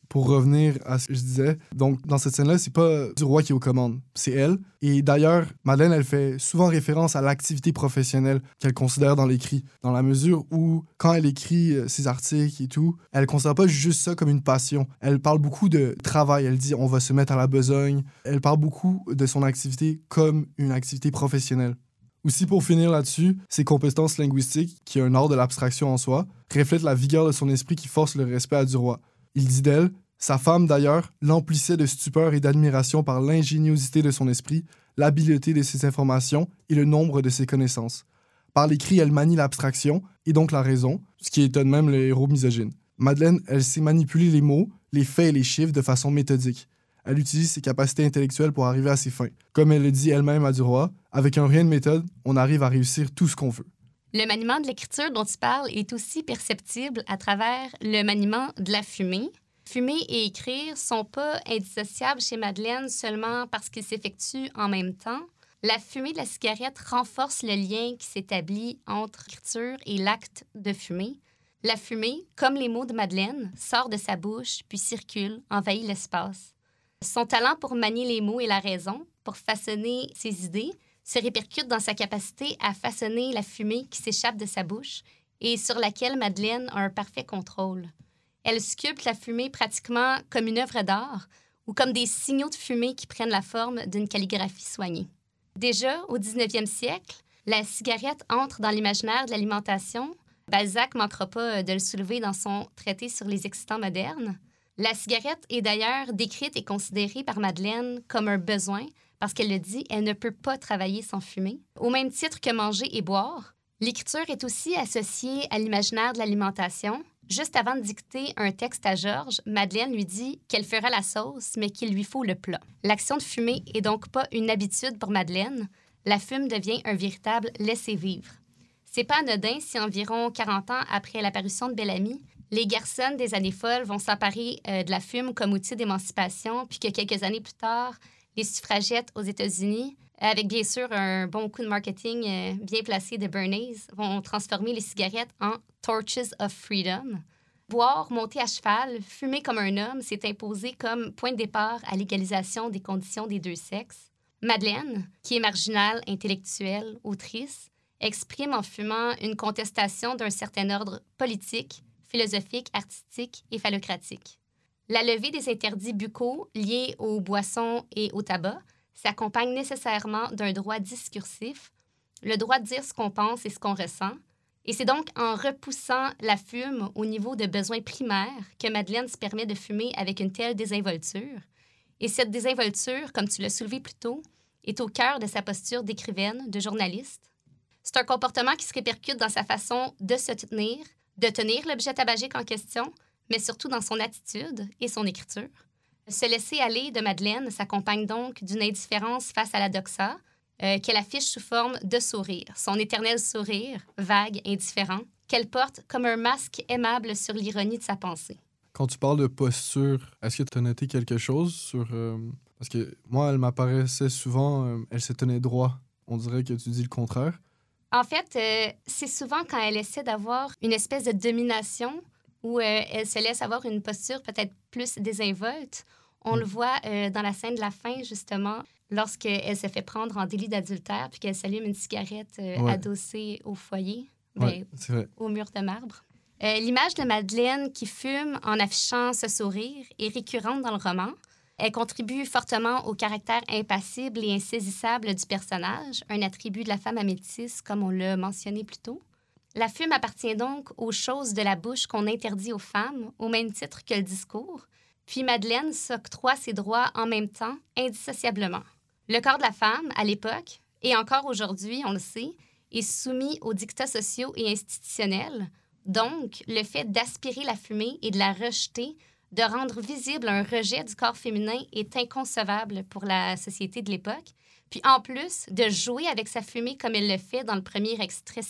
Pour revenir à ce que je disais, donc dans cette scène-là, c'est pas du roi qui est aux commandes, c'est elle. Et d'ailleurs, Madeleine, elle fait souvent référence à l'activité professionnelle qu'elle considère dans l'écrit, dans la mesure où, quand elle écrit euh, ses articles et tout, elle considère pas juste ça comme une passion. Elle parle beaucoup de travail. Elle dit on va se mettre à la besogne. Elle parle beaucoup de son activité comme une activité professionnelle. Aussi, pour finir là-dessus, ses compétences linguistiques, qui est un art de l'abstraction en soi, reflètent la vigueur de son esprit qui force le respect à du roi. Il dit d'elle Sa femme, d'ailleurs, l'emplissait de stupeur et d'admiration par l'ingéniosité de son esprit, l'habileté de ses informations et le nombre de ses connaissances. Par l'écrit, elle manie l'abstraction et donc la raison, ce qui étonne même le héros misogyne. Madeleine, elle sait manipuler les mots, les faits et les chiffres de façon méthodique. Elle utilise ses capacités intellectuelles pour arriver à ses fins. Comme elle le dit elle-même à Duroy, avec un rien de méthode, on arrive à réussir tout ce qu'on veut. Le maniement de l'écriture dont tu parles est aussi perceptible à travers le maniement de la fumée. Fumer et écrire sont pas indissociables chez Madeleine seulement parce qu'ils s'effectuent en même temps. La fumée de la cigarette renforce le lien qui s'établit entre l'écriture et l'acte de fumer. La fumée, comme les mots de Madeleine, sort de sa bouche puis circule, envahit l'espace. Son talent pour manier les mots et la raison, pour façonner ses idées, se répercute dans sa capacité à façonner la fumée qui s'échappe de sa bouche et sur laquelle Madeleine a un parfait contrôle. Elle sculpte la fumée pratiquement comme une œuvre d'art ou comme des signaux de fumée qui prennent la forme d'une calligraphie soignée. Déjà, au 19e siècle, la cigarette entre dans l'imaginaire de l'alimentation. Balzac manquera pas de le soulever dans son traité sur les excitants modernes. La cigarette est d'ailleurs décrite et considérée par Madeleine comme un besoin parce qu'elle le dit, elle ne peut pas travailler sans fumer. Au même titre que manger et boire, l'écriture est aussi associée à l'imaginaire de l'alimentation. Juste avant de dicter un texte à Georges, Madeleine lui dit qu'elle fera la sauce, mais qu'il lui faut le plat. L'action de fumer est donc pas une habitude pour Madeleine. La fume devient un véritable laisser-vivre. C'est pas anodin si environ 40 ans après l'apparition de Bellamy, les garçons des années folles vont s'emparer euh, de la fume comme outil d'émancipation, puis que quelques années plus tard, les suffragettes aux États-Unis, avec bien sûr un bon coup de marketing euh, bien placé de Bernays, vont transformer les cigarettes en Torches of Freedom. Boire, monter à cheval, fumer comme un homme s'est imposé comme point de départ à l'égalisation des conditions des deux sexes. Madeleine, qui est marginale, intellectuelle, autrice, exprime en fumant une contestation d'un certain ordre politique, philosophique, artistique et phallocratique. La levée des interdits buccaux liés aux boissons et au tabac s'accompagne nécessairement d'un droit discursif, le droit de dire ce qu'on pense et ce qu'on ressent. Et c'est donc en repoussant la fume au niveau de besoins primaires que Madeleine se permet de fumer avec une telle désinvolture. Et cette désinvolture, comme tu l'as soulevé plus tôt, est au cœur de sa posture d'écrivaine, de journaliste. C'est un comportement qui se répercute dans sa façon de se tenir, de tenir l'objet tabagique en question, mais surtout dans son attitude et son écriture. Se laisser aller de Madeleine s'accompagne donc d'une indifférence face à la doxa, euh, qu'elle affiche sous forme de sourire, son éternel sourire, vague, indifférent, qu'elle porte comme un masque aimable sur l'ironie de sa pensée. Quand tu parles de posture, est-ce que tu as noté quelque chose sur... euh, Parce que moi, elle m'apparaissait souvent, euh, elle se tenait droit. On dirait que tu dis le contraire. En fait, euh, c'est souvent quand elle essaie d'avoir une espèce de domination où euh, elle se laisse avoir une posture peut-être plus désinvolte. On Mm. le voit euh, dans la scène de la fin, justement, lorsqu'elle se fait prendre en délit d'adultère puis qu'elle s'allume une cigarette Ouais. adossée au foyer, Ouais, ben, au mur de marbre. L'image de Madeleine qui fume en affichant ce sourire est récurrente dans le roman. Elle contribue fortement au caractère impassible et insaisissable du personnage, un attribut de la femme à comme on l'a mentionné plus tôt. La fume appartient donc aux choses de la bouche qu'on interdit aux femmes, au même titre que le discours. Puis Madeleine s'octroie ses droits en même temps, indissociablement. Le corps de la femme, à l'époque, et encore aujourd'hui, on le sait, est soumis aux dictats sociaux et institutionnels, Donc, le fait d'aspirer la fumée et de la rejeter, de rendre visible un rejet du corps féminin est inconcevable pour la société de l'époque. Puis en plus, de jouer avec sa fumée comme elle le fait dans le premier extrait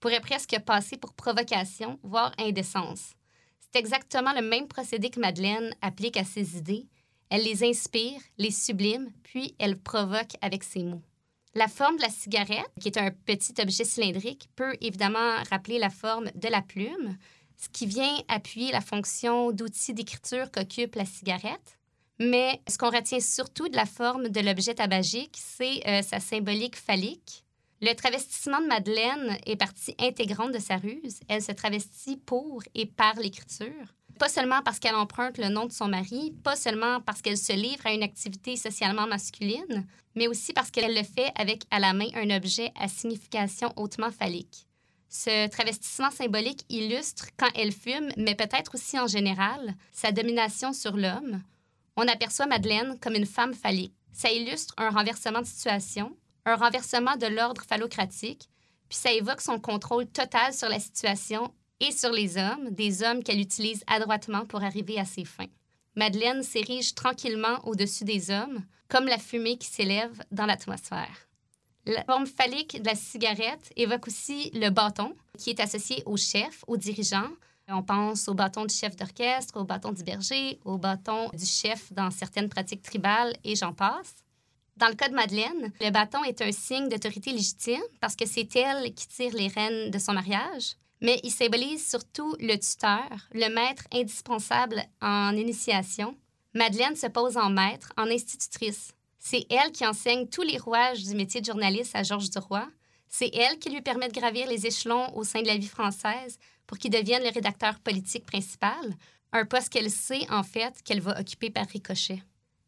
pourrait presque passer pour provocation, voire indécence. C'est exactement le même procédé que Madeleine applique à ses idées. Elle les inspire, les sublime, puis elle provoque avec ses mots. La forme de la cigarette, qui est un petit objet cylindrique, peut évidemment rappeler la forme de la plume, ce qui vient appuyer la fonction d'outil d'écriture qu'occupe la cigarette. Mais ce qu'on retient surtout de la forme de l'objet tabagique, c'est euh, sa symbolique phallique. Le travestissement de Madeleine est partie intégrante de sa ruse. Elle se travestit pour et par l'écriture. Pas seulement parce qu'elle emprunte le nom de son mari, pas seulement parce qu'elle se livre à une activité socialement masculine, mais aussi parce qu'elle le fait avec à la main un objet à signification hautement phallique. Ce travestissement symbolique illustre, quand elle fume, mais peut-être aussi en général, sa domination sur l'homme. On aperçoit Madeleine comme une femme phallique. Ça illustre un renversement de situation, un renversement de l'ordre phallocratique, puis ça évoque son contrôle total sur la situation et sur les hommes, des hommes qu'elle utilise adroitement pour arriver à ses fins. Madeleine s'érige tranquillement au-dessus des hommes, comme la fumée qui s'élève dans l'atmosphère. La forme phallique de la cigarette évoque aussi le bâton, qui est associé au chef, au dirigeant. On pense au bâton du chef d'orchestre, au bâton du berger, au bâton du chef dans certaines pratiques tribales, et j'en passe. Dans le cas de Madeleine, le bâton est un signe d'autorité légitime parce que c'est elle qui tire les rênes de son mariage, mais il symbolise surtout le tuteur, le maître indispensable en initiation. Madeleine se pose en maître, en institutrice. C'est elle qui enseigne tous les rouages du métier de journaliste à Georges Duroy. C'est elle qui lui permet de gravir les échelons au sein de la vie française pour qu'il devienne le rédacteur politique principal, un poste qu'elle sait en fait qu'elle va occuper par ricochet.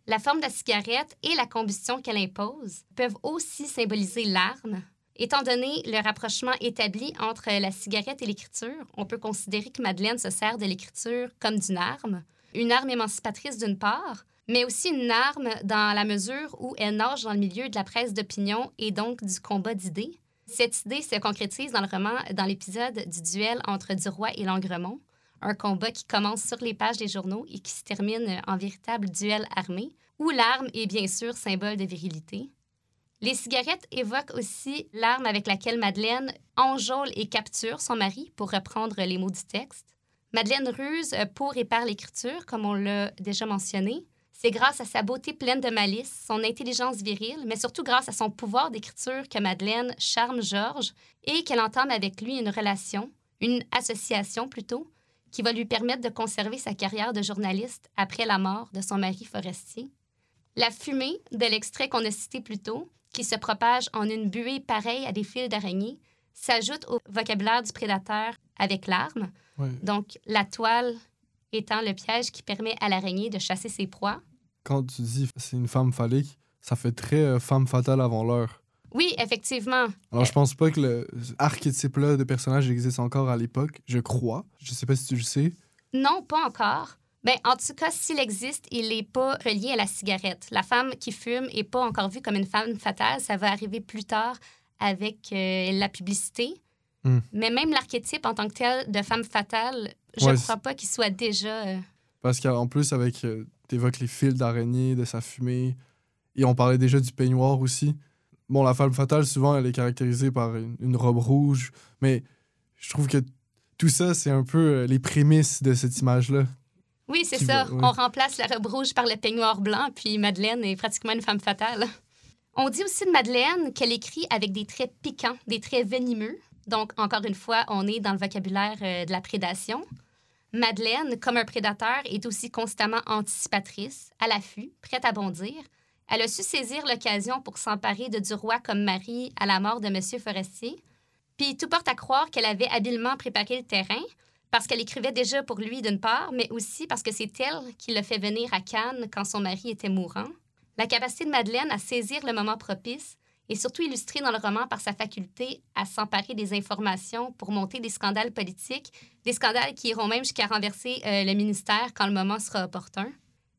La forme de la cigarette et la combustion qu'elle impose peuvent aussi symboliser l'arme. Étant donné le rapprochement établi entre la cigarette et l'écriture, on peut considérer que Madeleine se sert de l'écriture comme d'une arme, une arme émancipatrice d'une part, mais aussi une arme dans la mesure où elle nage dans le milieu de la presse d'opinion et donc du combat d'idées. Cette idée se concrétise dans le roman dans l'épisode du duel entre Duroy et Langremont, un combat qui commence sur les pages des journaux et qui se termine en véritable duel armé, où l'arme est bien sûr symbole de virilité. Les cigarettes évoquent aussi l'arme avec laquelle Madeleine enjôle et capture son mari, pour reprendre les mots du texte. Madeleine ruse pour et par l'écriture, comme on l'a déjà mentionné. C'est grâce à sa beauté pleine de malice, son intelligence virile, mais surtout grâce à son pouvoir d'écriture que Madeleine charme Georges et qu'elle entame avec lui une relation, une association plutôt, qui va lui permettre de conserver sa carrière de journaliste après la mort de son mari forestier. La fumée de l'extrait qu'on a cité plus tôt, qui se propage en une buée pareille à des fils d'araignée, s'ajoute au vocabulaire du prédateur avec l'arme. Donc, la toile étant le piège qui permet à l'araignée de chasser ses proies. Quand tu dis c'est une femme phallique, ça fait très euh, femme fatale avant l'heure. Oui, effectivement. Alors, je pense pas que le archétype-là de personnage existe encore à l'époque. Je crois. Je sais pas si tu le sais. Non, pas encore. Ben, en tout cas, s'il existe, il n'est pas relié à la cigarette. La femme qui fume n'est pas encore vue comme une femme fatale. Ça va arriver plus tard avec euh, la publicité. Hmm. Mais même l'archétype en tant que tel de femme fatale, je ne Ouais, crois pas qu'il soit déjà. euh, Parce qu'en plus, avec. euh, t'évoques les fils d'araignée, de sa fumée. Et on parlait déjà du peignoir aussi. Bon, la femme fatale, souvent, elle est caractérisée par une, une robe rouge. Mais je trouve que tout ça, c'est un peu euh, les prémices de cette image-là. Oui, c'est ça. va- ouais. On remplace la robe rouge par le peignoir blanc, puis Madeleine est pratiquement une femme fatale. [LAUGHS] On dit aussi de Madeleine qu'elle écrit avec des traits piquants, des traits venimeux. Donc, encore une fois, on est dans le vocabulaire euh, de la prédation. Madeleine, comme un prédateur, est aussi constamment anticipatrice, à l'affût, prête à bondir. Elle a su saisir l'occasion pour s'emparer de du roi comme mari à la mort de M. Forestier. Puis tout porte à croire qu'elle avait habilement préparé le terrain, parce qu'elle écrivait déjà pour lui d'une part, mais aussi parce que c'est elle qui l'a fait venir à Cannes quand son mari était mourant. La capacité de Madeleine à saisir le moment propice est surtout illustrée dans le roman par sa faculté à s'emparer des informations pour monter des scandales politiques, des scandales qui iront même jusqu'à renverser euh, le ministère quand le moment sera opportun.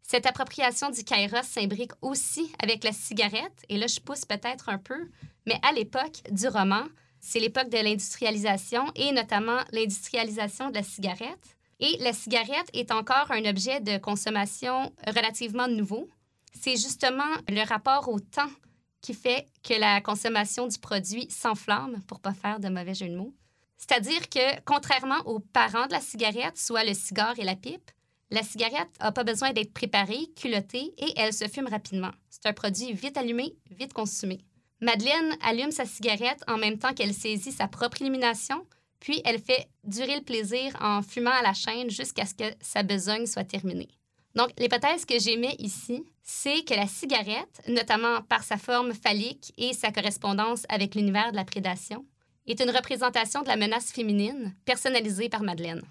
Cette appropriation du kairos s'imbrique aussi avec la cigarette, et là je pousse peut-être un peu, mais à l'époque du roman, C'est l'époque de l'industrialisation et notamment l'industrialisation de la cigarette. Et la cigarette est encore un objet de consommation relativement nouveau. C'est justement le rapport au temps qui fait que la consommation du produit s'enflamme, pour pas faire de mauvais jeu de mots. C'est-à-dire que, contrairement aux parents de la cigarette, soit le cigare et la pipe, la cigarette n'a pas besoin d'être préparée, culottée et elle se fume rapidement. C'est un produit vite allumé, vite consumé. Madeleine allume sa cigarette en même temps qu'elle saisit sa propre illumination, puis elle fait durer le plaisir en fumant à la chaîne jusqu'à ce que sa besogne soit terminée. Donc, l'hypothèse que j'émets ici, c'est que la cigarette, notamment par sa forme phallique et sa correspondance avec l'univers de la prédation, est une représentation de la menace féminine personnalisée par Madeleine.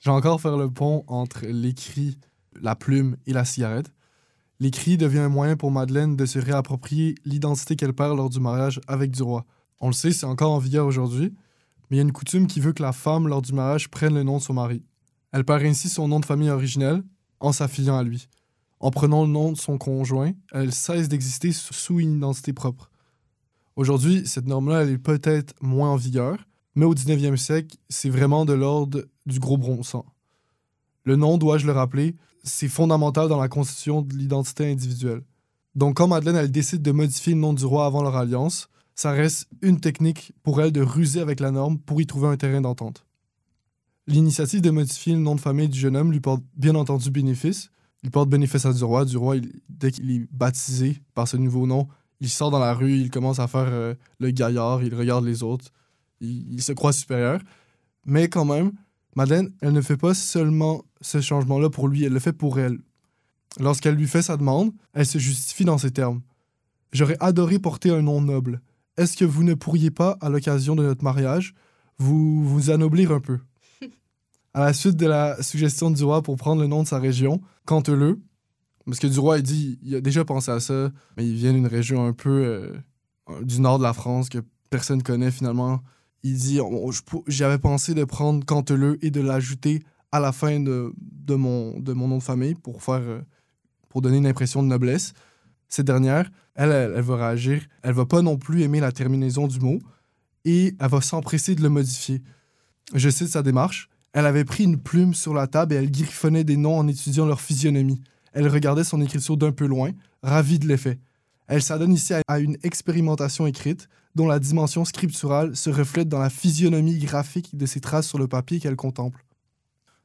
Je vais encore faire le pont entre l'écrit, la plume et la cigarette. L'écrit devient un moyen pour Madeleine de se réapproprier l'identité qu'elle perd lors du mariage avec du roi. On le sait, c'est encore en vigueur aujourd'hui, mais il y a une coutume qui veut que la femme, lors du mariage, prenne le nom de son mari. Elle perd ainsi son nom de famille originel en s'affiliant à lui. En prenant le nom de son conjoint, elle cesse d'exister sous une identité propre. Aujourd'hui, cette norme-là, est peut-être moins en vigueur, mais au 19e siècle, c'est vraiment de l'ordre du gros bon. Le nom, dois-je le rappeler, c'est fondamental dans la constitution de l'identité individuelle. Donc, quand Madeleine, elle décide de modifier le nom du roi avant leur alliance, ça reste une technique pour elle de ruser avec la norme pour y trouver un terrain d'entente. L'initiative de modifier le nom de famille du jeune homme lui porte bien entendu bénéfice. Il porte bénéfice à du roi. Du roi, dès qu'il est baptisé par ce nouveau nom, il sort dans la rue, il commence à faire euh, le gaillard, il regarde les autres, il, se croit supérieur. Mais quand même, Madeleine, elle ne fait pas seulement ce changement-là pour lui, elle le fait pour elle. Lorsqu'elle lui fait sa demande, elle se justifie dans ces termes. J'aurais adoré porter un nom noble. Est-ce que vous ne pourriez pas, à l'occasion de notre mariage, vous vous anoblir un peu? À la suite de la suggestion du roi pour prendre le nom de sa région, Canteleu, parce que du roi, il dit, il a déjà pensé à ça, mais il vient d'une région un peu euh, du nord de la France que personne connaît finalement. Il dit, j'avais pensé de prendre Canteleu et de l'ajouter à la fin de, de, mon, de mon nom de famille pour faire, euh, pour donner une impression de noblesse. Cette dernière, elle, elle, va réagir. Elle va pas non plus aimer la terminaison du mot et elle va s'empresser de le modifier. Je cite sa démarche. Elle avait pris une plume sur la table et elle griffonnait des noms en étudiant leur physionomie. Elle regardait son écriture d'un peu loin, ravie de l'effet. Elle s'adonne ici à une expérimentation écrite dont la dimension scripturale se reflète dans la physionomie graphique de ses traces sur le papier qu'elle contemple.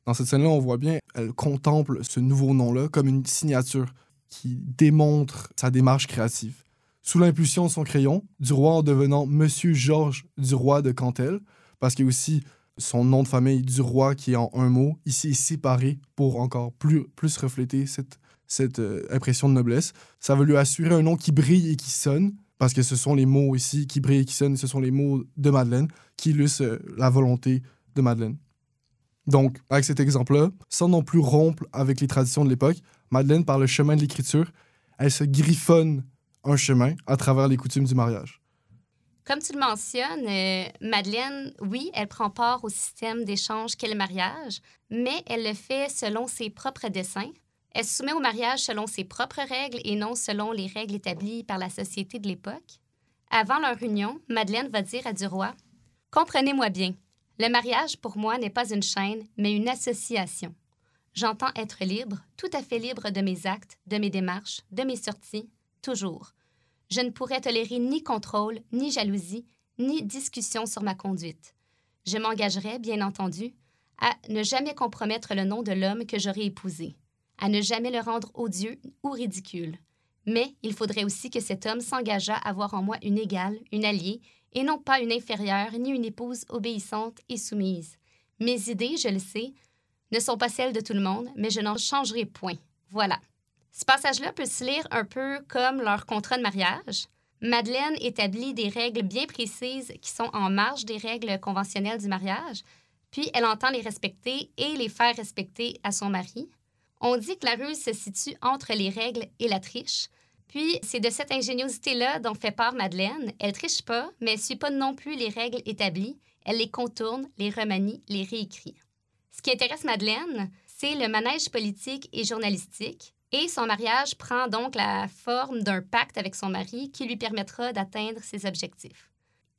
Dans cette scène-là, on voit bien, elle contemple ce nouveau nom-là comme une signature qui démontre sa démarche créative. Sous l'impulsion de son crayon, du roi en devenant Monsieur Georges du roi de Cantel, parce qu'il y a aussi son nom de famille du roi qui est en un mot, ici est séparé pour encore plus, plus refléter cette, cette euh, impression de noblesse. Ça va lui assurer un nom qui brille et qui sonne, parce que ce sont les mots ici qui brillent et qui sonnent, ce sont les mots de Madeleine qui illustrent euh, la volonté de Madeleine. Donc, avec cet exemple-là, sans non plus rompre avec les traditions de l'époque, Madeleine, par le chemin de l'écriture, elle se griffonne un chemin à travers les coutumes du mariage. Comme tu le mentionnes, euh, Madeleine, oui, elle prend part au système d'échange qu'est le mariage, mais elle le fait selon ses propres desseins. Elle se soumet au mariage selon ses propres règles et non selon les règles établies par la société de l'époque. Avant leur union, Madeleine va dire à du roi Comprenez-moi bien, le mariage pour moi n'est pas une chaîne, mais une association. J'entends être libre, tout à fait libre de mes actes, de mes démarches, de mes sorties, toujours. Je ne pourrais tolérer ni contrôle, ni jalousie, ni discussion sur ma conduite. Je m'engagerais, bien entendu, à ne jamais compromettre le nom de l'homme que j'aurais épousé, à ne jamais le rendre odieux ou ridicule. Mais il faudrait aussi que cet homme s'engageât à voir en moi une égale, une alliée, et non pas une inférieure ni une épouse obéissante et soumise. Mes idées, je le sais, ne sont pas celles de tout le monde, mais je n'en changerai point. Voilà. Ce passage-là peut se lire un peu comme leur contrat de mariage. Madeleine établit des règles bien précises qui sont en marge des règles conventionnelles du mariage, puis elle entend les respecter et les faire respecter à son mari. On dit que la ruse se situe entre les règles et la triche, puis c'est de cette ingéniosité-là dont fait part Madeleine. Elle triche pas, mais elle suit pas non plus les règles établies. Elle les contourne, les remanie, les réécrit. Ce qui intéresse Madeleine, c'est le manège politique et journalistique, et son mariage prend donc la forme d'un pacte avec son mari qui lui permettra d'atteindre ses objectifs.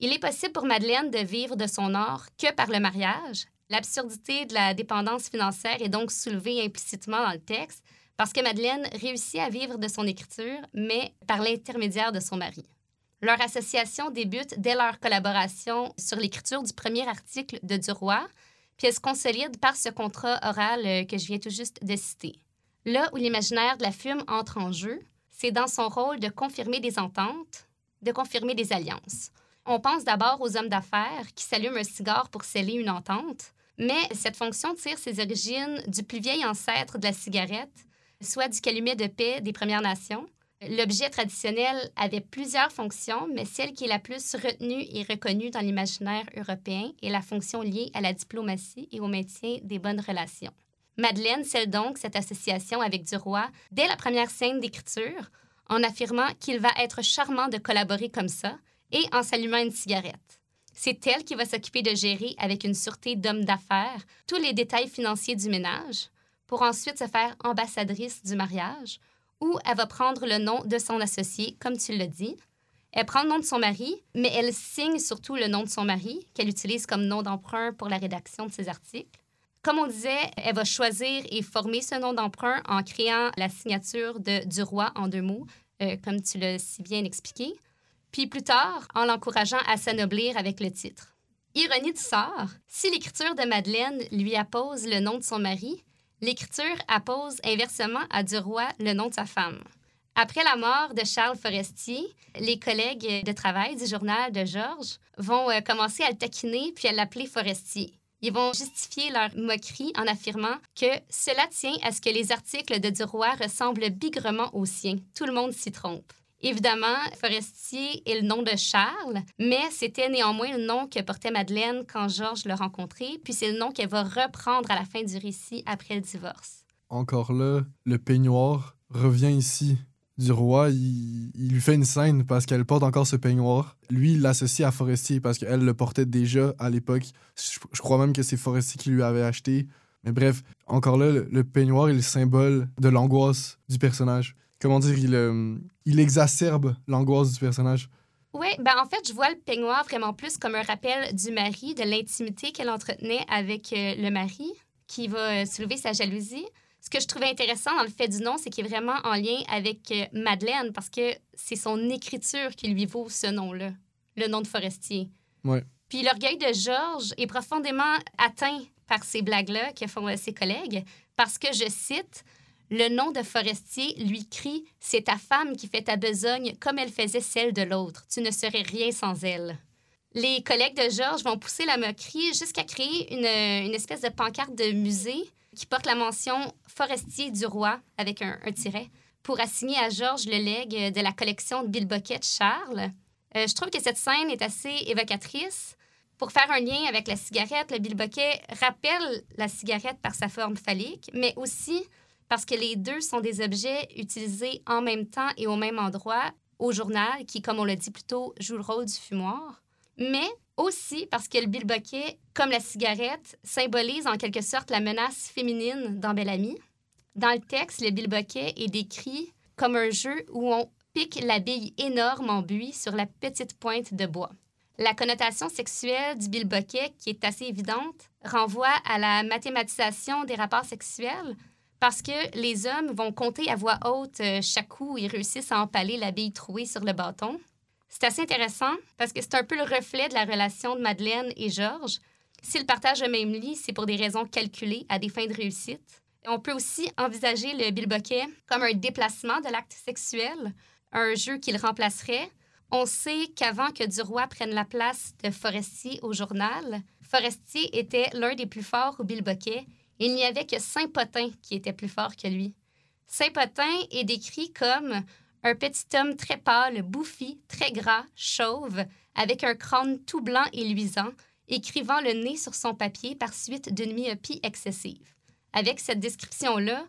Il est possible pour Madeleine de vivre de son art que par le mariage. L'absurdité de la dépendance financière est donc soulevée implicitement dans le texte parce que Madeleine réussit à vivre de son écriture, mais par l'intermédiaire de son mari. Leur association débute dès leur collaboration sur l'écriture du premier article de Duroy, puis elle se consolide par ce contrat oral euh, que je viens tout juste de citer. Là où l'imaginaire de la fume entre en jeu, c'est dans son rôle de confirmer des ententes, de confirmer des alliances. On pense d'abord aux hommes d'affaires qui s'allument un cigare pour sceller une entente, mais cette fonction tire ses origines du plus vieil ancêtre de la cigarette, soit du calumet de paix des Premières Nations. L'objet traditionnel avait plusieurs fonctions, mais celle qui est la plus retenue et reconnue dans l'imaginaire européen est la fonction liée à la diplomatie et au maintien des bonnes relations. Madeleine scelle donc cette association avec Duroy dès la première scène d'écriture, en affirmant qu'il va être charmant de collaborer comme ça et en s'allumant une cigarette. C'est elle qui va s'occuper de gérer avec une sûreté d'homme d'affaires tous les détails financiers du ménage, pour ensuite se faire ambassadrice du mariage, où elle va prendre le nom de son associé, comme tu l'as dit. Elle prend le nom de son mari, mais elle signe surtout le nom de son mari, qu'elle utilise comme nom d'emprunt pour la rédaction de ses articles. Comme on disait, elle va choisir et former ce nom d'emprunt en créant la signature de du roi en deux mots, euh, comme tu l'as si bien expliqué, puis plus tard en l'encourageant à s'anoblir avec le titre. Ironie du sort, si l'écriture de Madeleine lui appose le nom de son mari, l'écriture appose inversement à Duroy le nom de sa femme. Après la mort de Charles Forestier, les collègues de travail du journal de Georges vont euh, commencer à le taquiner puis à l'appeler Forestier. Ils vont justifier leur moquerie en affirmant que cela tient à ce que les articles de Duroy ressemblent bigrement aux siens. Tout le monde s'y trompe. Évidemment, Forestier est le nom de Charles, mais c'était néanmoins le nom que portait Madeleine quand Georges l'a rencontré, puis c'est le nom qu'elle va reprendre à la fin du récit après le divorce. Encore là, le peignoir revient ici. Du roi, il, lui fait une scène parce qu'elle porte encore ce peignoir. Lui, il l'associe à Forestier parce qu'elle le portait déjà à l'époque. Je, crois même que c'est Forestier qui lui avait acheté. Mais bref, encore là, le, peignoir est le symbole de l'angoisse du personnage. Comment dire, il, euh, exacerbe l'angoisse du personnage. Oui, ben en fait, je vois le peignoir vraiment plus comme un rappel du mari, de l'intimité qu'elle entretenait avec euh, le mari, qui va euh, soulever sa jalousie. Ce que je trouvais intéressant dans le fait du nom, c'est qu'il est vraiment en lien avec euh, Madeleine, parce que c'est son écriture qui lui vaut ce nom-là, le nom de Forestier. Ouais. Puis l'orgueil de Georges est profondément atteint par ces blagues-là que font euh, ses collègues, parce que, je cite, le nom de Forestier lui crie C'est ta femme qui fait ta besogne comme elle faisait celle de l'autre. Tu ne serais rien sans elle. Les collègues de Georges vont pousser la moquerie jusqu'à créer une, une espèce de pancarte de musée qui porte la mention Forestier du Roi avec un, tiret pour assigner à Georges le legs de la collection de Bill Bucket Charles. Euh, je trouve que cette scène est assez évocatrice. Pour faire un lien avec la cigarette, le bilboquet rappelle la cigarette par sa forme phallique, mais aussi parce que les deux sont des objets utilisés en même temps et au même endroit au journal, qui, comme on l'a dit plus tôt, joue le rôle du fumoir. Mais aussi parce que le bilboquet, comme la cigarette, symbolise en quelque sorte la menace féminine dans Bel Ami. Dans le texte, le bilboquet est décrit comme un jeu où on pique la bille énorme en buis sur la petite pointe de bois. La connotation sexuelle du bilboquet, qui est assez évidente, renvoie à la mathématisation des rapports sexuels parce que les hommes vont compter à voix haute euh, chaque coup où ils réussissent à empaler la bille trouée sur le bâton. C'est assez intéressant parce que c'est un peu le reflet de la relation de Madeleine et Georges. S'ils partagent le même lit, c'est pour des raisons calculées à des fins de réussite. On peut aussi envisager le bilboquet comme un déplacement de l'acte sexuel, un jeu qu'il remplacerait. On sait qu'avant que Duroy prenne la place de Forestier au journal, Forestier était l'un des plus forts au bilboquet. Il n'y avait que Saint-Potin qui était plus fort que lui. Saint-Potin est décrit comme un petit homme très pâle, bouffi, très gras, chauve, avec un crâne tout blanc et luisant, écrivant le nez sur son papier par suite d'une myopie excessive. Avec cette description-là,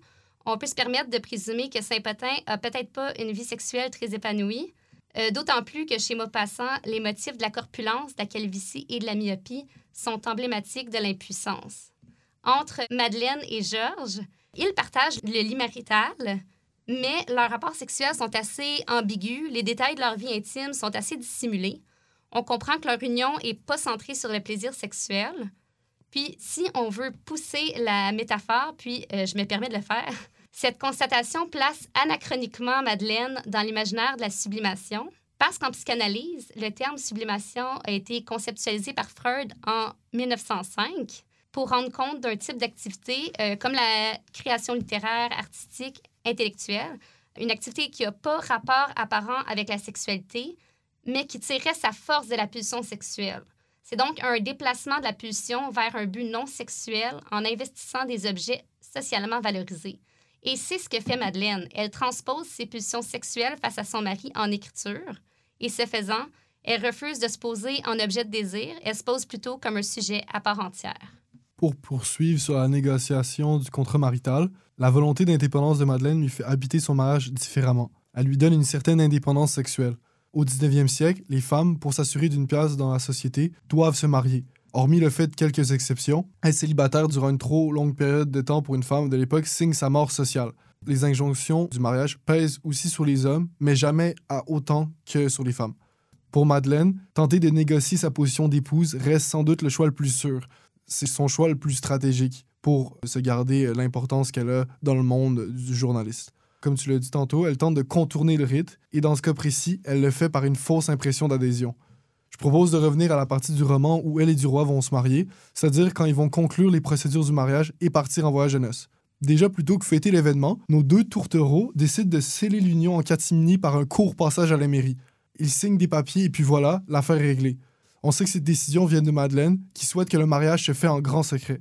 on peut se permettre de présumer que Saint-Potin a peut-être pas une vie sexuelle très épanouie, euh, d'autant plus que chez Maupassant, les motifs de la corpulence, de la calvitie et de la myopie sont emblématiques de l'impuissance. Entre Madeleine et Georges, ils partagent le lit marital, mais leurs rapports sexuels sont assez ambigus, les détails de leur vie intime sont assez dissimulés. on comprend que leur union n'est pas centrée sur le plaisir sexuel. Puis, si on veut pousser la métaphore, puis euh, je me permets de le faire, [LAUGHS] cette constatation place anachroniquement Madeleine dans l'imaginaire de la sublimation, parce qu'en psychanalyse, le terme sublimation a été conceptualisé par Freud en 1905 pour rendre compte d'un type d'activité euh, comme la création littéraire, artistique, intellectuelle, une activité qui n'a pas rapport apparent avec la sexualité, mais qui tirait sa force de la pulsion sexuelle. C'est donc un déplacement de la pulsion vers un but non sexuel en investissant des objets socialement valorisés. Et c'est ce que fait Madeleine. Elle transpose ses pulsions sexuelles face à son mari en écriture. Et ce faisant, elle refuse de se poser en objet de désir, elle se pose plutôt comme un sujet à part entière. Pour poursuivre sur la négociation du contrat marital, la volonté d'indépendance de Madeleine lui fait habiter son mariage différemment. Elle lui donne une certaine indépendance sexuelle. Au 19e siècle, les femmes, pour s'assurer d'une place dans la société, doivent se marier. Hormis le fait de quelques exceptions, être célibataire durant une trop longue période de temps pour une femme de l'époque signe sa mort sociale. Les injonctions du mariage pèsent aussi sur les hommes, mais jamais à autant que sur les femmes. Pour Madeleine, tenter de négocier sa position d'épouse reste sans doute le choix le plus sûr. C'est son choix le plus stratégique pour se garder l'importance qu'elle a dans le monde du journaliste. Comme tu l'as dit tantôt, elle tente de contourner le rite, et dans ce cas précis, elle le fait par une fausse impression d'adhésion. Je propose de revenir à la partie du roman où elle et du roi vont se marier, c'est-à-dire quand ils vont conclure les procédures du mariage et partir en voyage de noces. Déjà, plutôt que fêter l'événement, nos deux tourtereaux décident de sceller l'union en catimini par un court passage à la mairie. Ils signent des papiers et puis voilà, l'affaire est réglée. On sait que cette décision vient de Madeleine, qui souhaite que le mariage se fait en grand secret.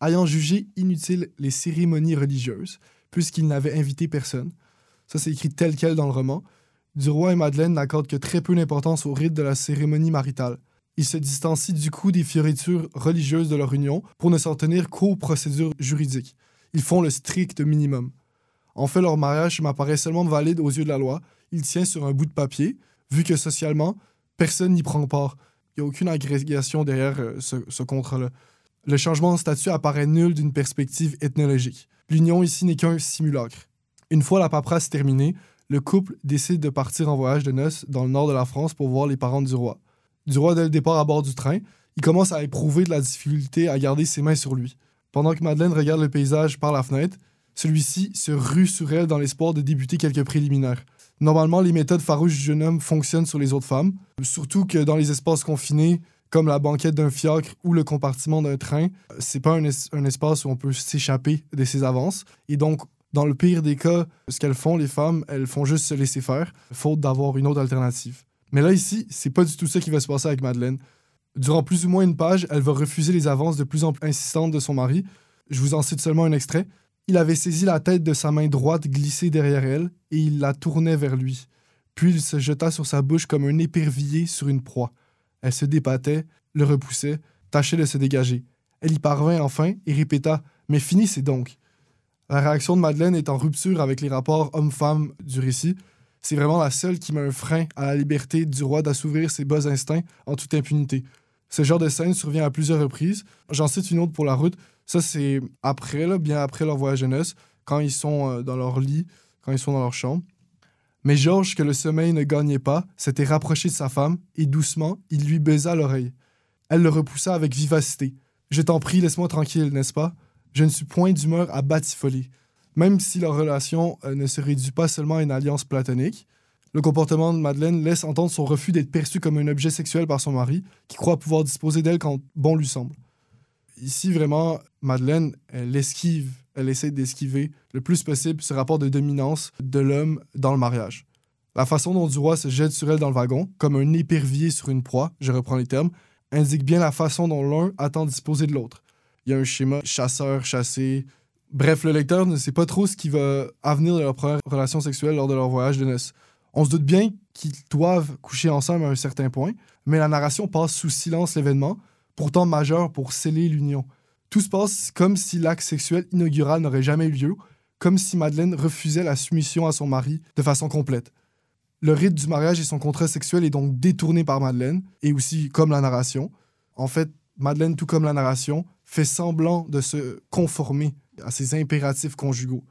Ayant jugé inutiles les cérémonies religieuses, puisqu'il n'avait invité personne. Ça, c'est écrit tel quel dans le roman. Duroy et Madeleine n'accordent que très peu d'importance au rite de la cérémonie maritale. Ils se distancient du coup des fioritures religieuses de leur union pour ne s'en tenir qu'aux procédures juridiques. Ils font le strict minimum. En fait, leur mariage m'apparaît seulement valide aux yeux de la loi. Il tient sur un bout de papier, vu que socialement, personne n'y prend part. Il n'y a aucune agrégation derrière euh, ce, ce contrat-là. Le changement de statut apparaît nul d'une perspective ethnologique. L'union ici n'est qu'un simulacre. Une fois la paperasse terminée, le couple décide de partir en voyage de noces dans le nord de la France pour voir les parents du roi. Du roi, dès le départ à bord du train, il commence à éprouver de la difficulté à garder ses mains sur lui. Pendant que Madeleine regarde le paysage par la fenêtre, celui-ci se rue sur elle dans l'espoir de débuter quelques préliminaires. Normalement, les méthodes farouches du jeune homme fonctionnent sur les autres femmes, surtout que dans les espaces confinés, comme la banquette d'un fiacre ou le compartiment d'un train, c'est pas un, es- un espace où on peut s'échapper de ses avances. Et donc, dans le pire des cas, ce qu'elles font, les femmes, elles font juste se laisser faire, faute d'avoir une autre alternative. Mais là, ici, c'est pas du tout ça qui va se passer avec Madeleine. Durant plus ou moins une page, elle va refuser les avances de plus en plus insistantes de son mari. Je vous en cite seulement un extrait. Il avait saisi la tête de sa main droite glissée derrière elle et il la tournait vers lui. Puis il se jeta sur sa bouche comme un épervier sur une proie. Elle se débattait, le repoussait, tâchait de se dégager. Elle y parvint enfin et répéta Mais finissez donc. La réaction de Madeleine est en rupture avec les rapports homme-femme du récit. C'est vraiment la seule qui met un frein à la liberté du roi d'assouvir ses bas instincts en toute impunité. Ce genre de scène survient à plusieurs reprises. J'en cite une autre pour la route. Ça, c'est après, là, bien après leur voyage de noces, quand ils sont euh, dans leur lit, quand ils sont dans leur chambre. Mais Georges, que le sommeil ne gagnait pas, s'était rapproché de sa femme et doucement, il lui baisa l'oreille. Elle le repoussa avec vivacité. Je t'en prie, laisse-moi tranquille, n'est-ce pas? Je ne suis point d'humeur à batifoler. Même si leur relation euh, ne se réduit pas seulement à une alliance platonique, le comportement de Madeleine laisse entendre son refus d'être perçu comme un objet sexuel par son mari, qui croit pouvoir disposer d'elle quand bon lui semble. Ici, vraiment, Madeleine, elle esquive, elle essaie d'esquiver le plus possible ce rapport de dominance de l'homme dans le mariage. La façon dont Duroy se jette sur elle dans le wagon, comme un épervier sur une proie, je reprends les termes, indique bien la façon dont l'un attend disposer de l'autre. Il y a un schéma chasseur-chassé. Bref, le lecteur ne sait pas trop ce qui va avenir de leur première relation sexuelle lors de leur voyage de noces. On se doute bien qu'ils doivent coucher ensemble à un certain point, mais la narration passe sous silence l'événement, pourtant majeur pour sceller l'union. Tout se passe comme si l'acte sexuel inaugural n'aurait jamais eu lieu, comme si Madeleine refusait la soumission à son mari de façon complète. Le rite du mariage et son contrat sexuel est donc détourné par Madeleine, et aussi comme la narration. En fait, Madeleine, tout comme la narration, fait semblant de se conformer à ses impératifs conjugaux.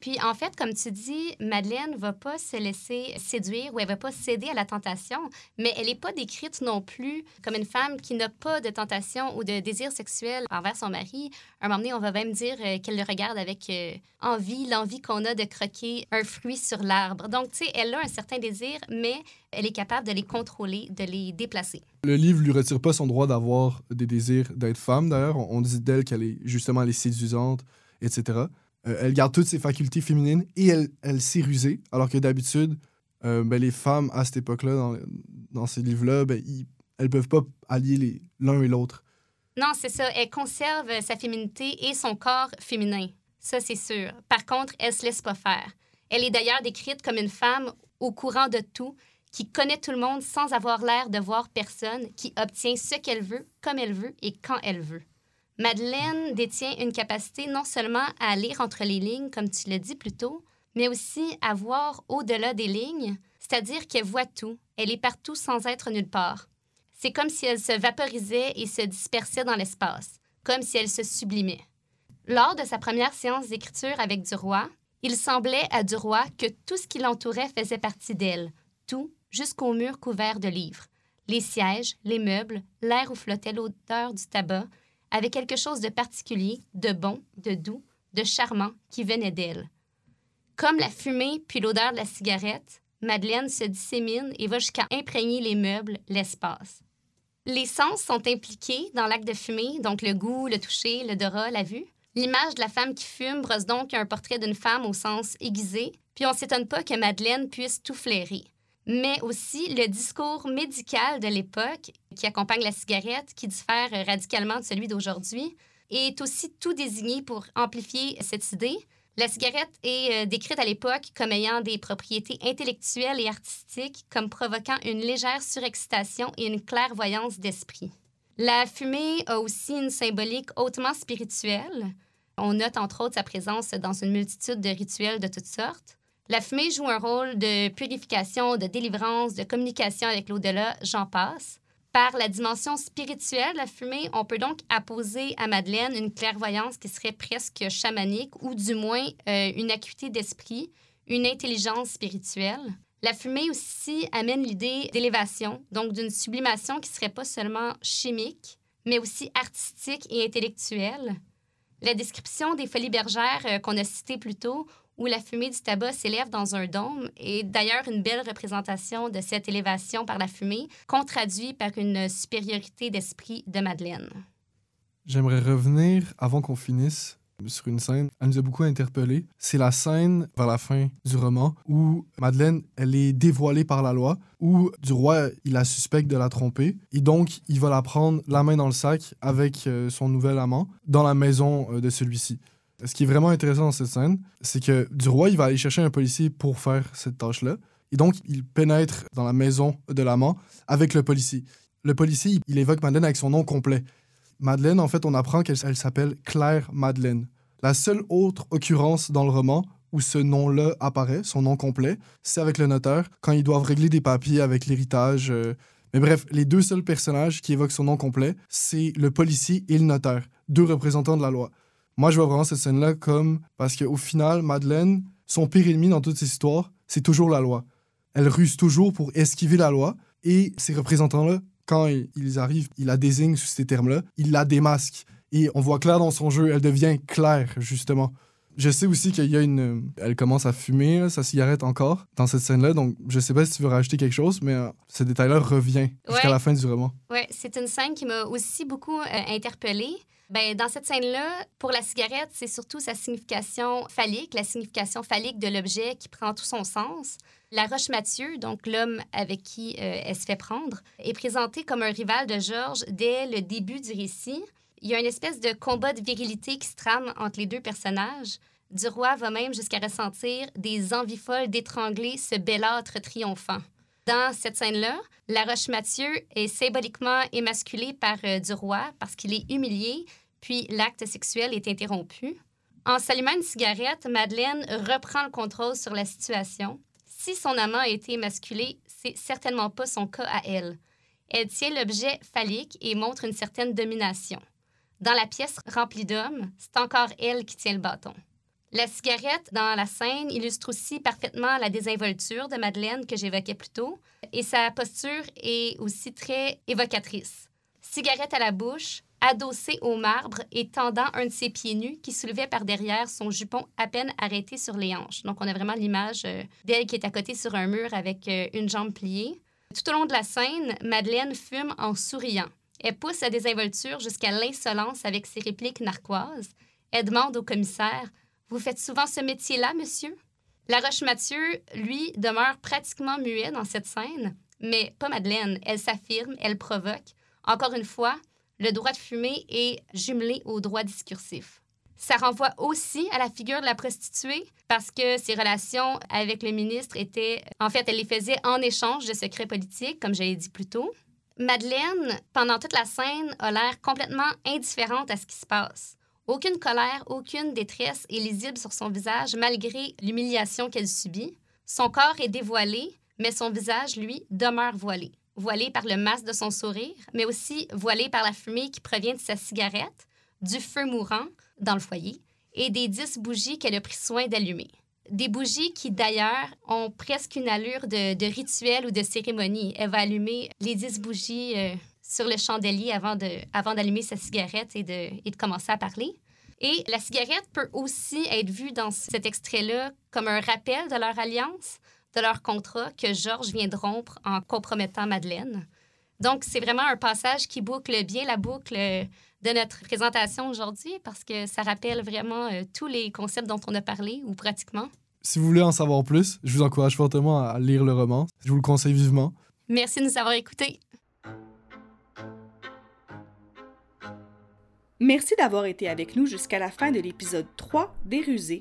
Puis en fait, comme tu dis, Madeleine va pas se laisser séduire ou elle va pas céder à la tentation, mais elle n'est pas décrite non plus comme une femme qui n'a pas de tentation ou de désir sexuel envers son mari. À un moment donné, on va même dire euh, qu'elle le regarde avec euh, envie, l'envie qu'on a de croquer un fruit sur l'arbre. Donc, tu sais, elle a un certain désir, mais elle est capable de les contrôler, de les déplacer. Le livre lui retire pas son droit d'avoir des désirs d'être femme, d'ailleurs. On dit d'elle qu'elle est justement elle est séduisante, etc. Euh, elle garde toutes ses facultés féminines et elle, elle sait ruser, alors que d'habitude, euh, ben, les femmes à cette époque-là, dans, ces livres-là, ben, ils- elles peuvent pas allier l'un et l'autre. Non, c'est ça. Elle conserve sa féminité et son corps féminin. Ça, c'est sûr. Par contre, elle se laisse pas faire. Elle est d'ailleurs décrite comme une femme au courant de tout, qui connaît tout le monde sans avoir l'air de voir personne, qui obtient ce qu'elle veut, comme elle veut et quand elle veut. Madeleine détient une capacité non seulement à lire entre les lignes, comme tu l'as dit plus tôt, mais aussi à voir au-delà des lignes, c'est-à-dire qu'elle voit tout. Elle est partout sans être nulle part. C'est comme si elle se vaporisait et se dispersait dans l'espace, comme si elle se sublimait. Lors de sa première séance d'écriture avec Duroy, il semblait à Duroy que tout ce qui l'entourait faisait partie d'elle, tout jusqu'aux murs couverts de livres. Les sièges, les meubles, l'air où flottait l'odeur du tabac, avait quelque chose de particulier, de bon, de doux, de charmant qui venait d'elle. Comme la fumée puis l'odeur de la cigarette, Madeleine se dissémine et va jusqu'à imprégner les meubles, l'espace. Les sens sont impliqués dans l'acte de fumer, donc le goût, le toucher, l'odorat, la vue. L'image de la femme qui fume brosse donc un portrait d'une femme au sens aiguisé, puis on s'étonne pas que Madeleine puisse tout flairer. Mais aussi le discours médical de l'époque, qui accompagne la cigarette, qui diffère radicalement de celui d'aujourd'hui, est aussi tout désigné pour amplifier cette idée. La cigarette est euh, décrite à l'époque comme ayant des propriétés intellectuelles et artistiques, comme provoquant une légère surexcitation et une clairvoyance d'esprit. La fumée a aussi une symbolique hautement spirituelle. On note entre autres sa présence dans une multitude de rituels de toutes sortes. La fumée joue un rôle de purification, de délivrance, de communication avec l'au-delà, j'en passe. Par la dimension spirituelle la fumée, on peut donc apposer à Madeleine une clairvoyance qui serait presque chamanique ou du moins euh, une acuité d'esprit, une intelligence spirituelle. La fumée aussi amène l'idée d'élévation, donc d'une sublimation qui serait pas seulement chimique, mais aussi artistique et intellectuelle. La description des folies bergères euh, qu'on a citées plus tôt, où la fumée du tabac s'élève dans un dôme, est d'ailleurs une belle représentation de cette élévation par la fumée, qu'on par une supériorité d'esprit de Madeleine. J'aimerais revenir, avant qu'on finisse, sur une scène. Elle nous a beaucoup interpellés. C'est la scène vers la fin du roman où Madeleine, elle est dévoilée par la loi, où du roi, il la suspecte de la tromper. Et donc, il va la prendre la main dans le sac avec euh, son nouvel amant dans la maison euh, de celui-ci. Ce qui est vraiment intéressant dans cette scène, c'est que du roi, il va aller chercher un policier pour faire cette tâche-là. Et donc, il pénètre dans la maison de l'amant avec le policier. Le policier, il évoque Madeleine avec son nom complet. Madeleine, en fait, on apprend qu'elle elle s'appelle Claire Madeleine. La seule autre occurrence dans le roman où ce nom-là apparaît, son nom complet, c'est avec le notaire, quand ils doivent régler des papiers avec l'héritage. euh. Mais bref, les deux seuls personnages qui évoquent son nom complet, c'est le policier et le notaire, deux représentants de la loi. Moi, je vois vraiment cette scène-là comme... Parce qu'au final, Madeleine, son pire ennemi dans toute cette histoire, c'est toujours la loi. Elle ruse toujours pour esquiver la loi, et ces représentants-là, quand ils arrivent, ils la désignent sous ces termes-là, ils la démasquent. Et on voit clair dans son jeu, elle devient claire, justement. Je sais aussi qu'il y a une. Elle commence à fumer sa cigarette encore dans cette scène-là, donc je sais pas si tu veux rajouter quelque chose, mais euh, ce détail-là revient jusqu'à Ouais. la fin du roman. Oui, c'est une scène qui m'a aussi beaucoup euh, interpellée. Ben, dans cette scène-là, pour la cigarette, c'est surtout sa signification phallique, la signification phallique de l'objet qui prend tout son sens. La Roche Mathieu, donc l'homme avec qui euh, elle se fait prendre, est présenté comme un rival de Georges dès le début du récit. Il y a une espèce de combat de virilité qui se trame entre les deux personnages. Duroy va même jusqu'à ressentir des envies folles d'étrangler ce belâtre triomphant. Dans cette scène-là, la Roche-Mathieu est symboliquement émasculée par euh, Duroy parce qu'il est humilié, puis l'acte sexuel est interrompu. En s'allumant une cigarette, Madeleine reprend le contrôle sur la situation. Si son amant a été émasculé, c'est certainement pas son cas à elle. Elle tient l'objet phallique et montre une certaine domination. Dans la pièce remplie d'hommes, c'est encore elle qui tient le bâton. La cigarette dans la scène illustre aussi parfaitement la désinvolture de Madeleine que j'évoquais plus tôt, et sa posture est aussi très évocatrice. Cigarette à la bouche, adossée au marbre et tendant un de ses pieds nus qui soulevait par derrière son jupon à peine arrêté sur les hanches. Donc on a vraiment l'image euh, d'elle qui est à côté sur un mur avec euh, une jambe pliée. Tout au long de la scène, Madeleine fume en souriant. Elle pousse sa désinvolture jusqu'à l'insolence avec ses répliques narquoises. Elle demande au commissaire vous faites souvent ce métier-là, monsieur? La Roche-Mathieu, lui, demeure pratiquement muet dans cette scène, mais pas Madeleine. Elle s'affirme, elle provoque. Encore une fois, le droit de fumer est jumelé au droit discursif. Ça renvoie aussi à la figure de la prostituée parce que ses relations avec le ministre étaient, en fait, elle les faisait en échange de secrets politiques, comme j'avais dit plus tôt. Madeleine, pendant toute la scène, a l'air complètement indifférente à ce qui se passe. Aucune colère, aucune détresse est lisible sur son visage malgré l'humiliation qu'elle subit. Son corps est dévoilé, mais son visage, lui, demeure voilé. Voilé par le masque de son sourire, mais aussi voilé par la fumée qui provient de sa cigarette, du feu mourant dans le foyer et des dix bougies qu'elle a pris soin d'allumer. Des bougies qui, d'ailleurs, ont presque une allure de, rituel ou de cérémonie. Elle va allumer les dix bougies euh, sur le chandelier avant d'allumer avant sa cigarette et de, et de commencer à parler. Et la cigarette peut aussi être vue dans cet extrait-là comme un rappel de leur alliance, de leur contrat que Georges vient de rompre en compromettant Madeleine. Donc, c'est vraiment un passage qui boucle bien la boucle de notre présentation aujourd'hui parce que ça rappelle vraiment euh, tous les concepts dont on a parlé, ou pratiquement. Si vous voulez en savoir plus, je vous encourage fortement à lire le roman. Je vous le conseille vivement. Merci de nous avoir écoutés. Merci d'avoir été avec nous jusqu'à la fin de l'épisode 3 des Rusés,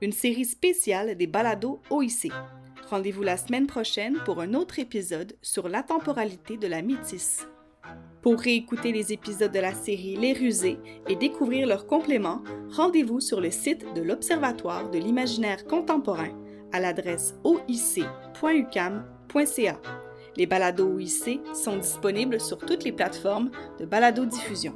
une série spéciale des balados OIC. Rendez-vous la semaine prochaine pour un autre épisode sur la temporalité de la métisse. Pour réécouter les épisodes de la série Les Rusés et découvrir leurs compléments, rendez-vous sur le site de l'Observatoire de l'imaginaire contemporain à l'adresse oic.ucam.ca. Les balados OIC sont disponibles sur toutes les plateformes de balado-diffusion.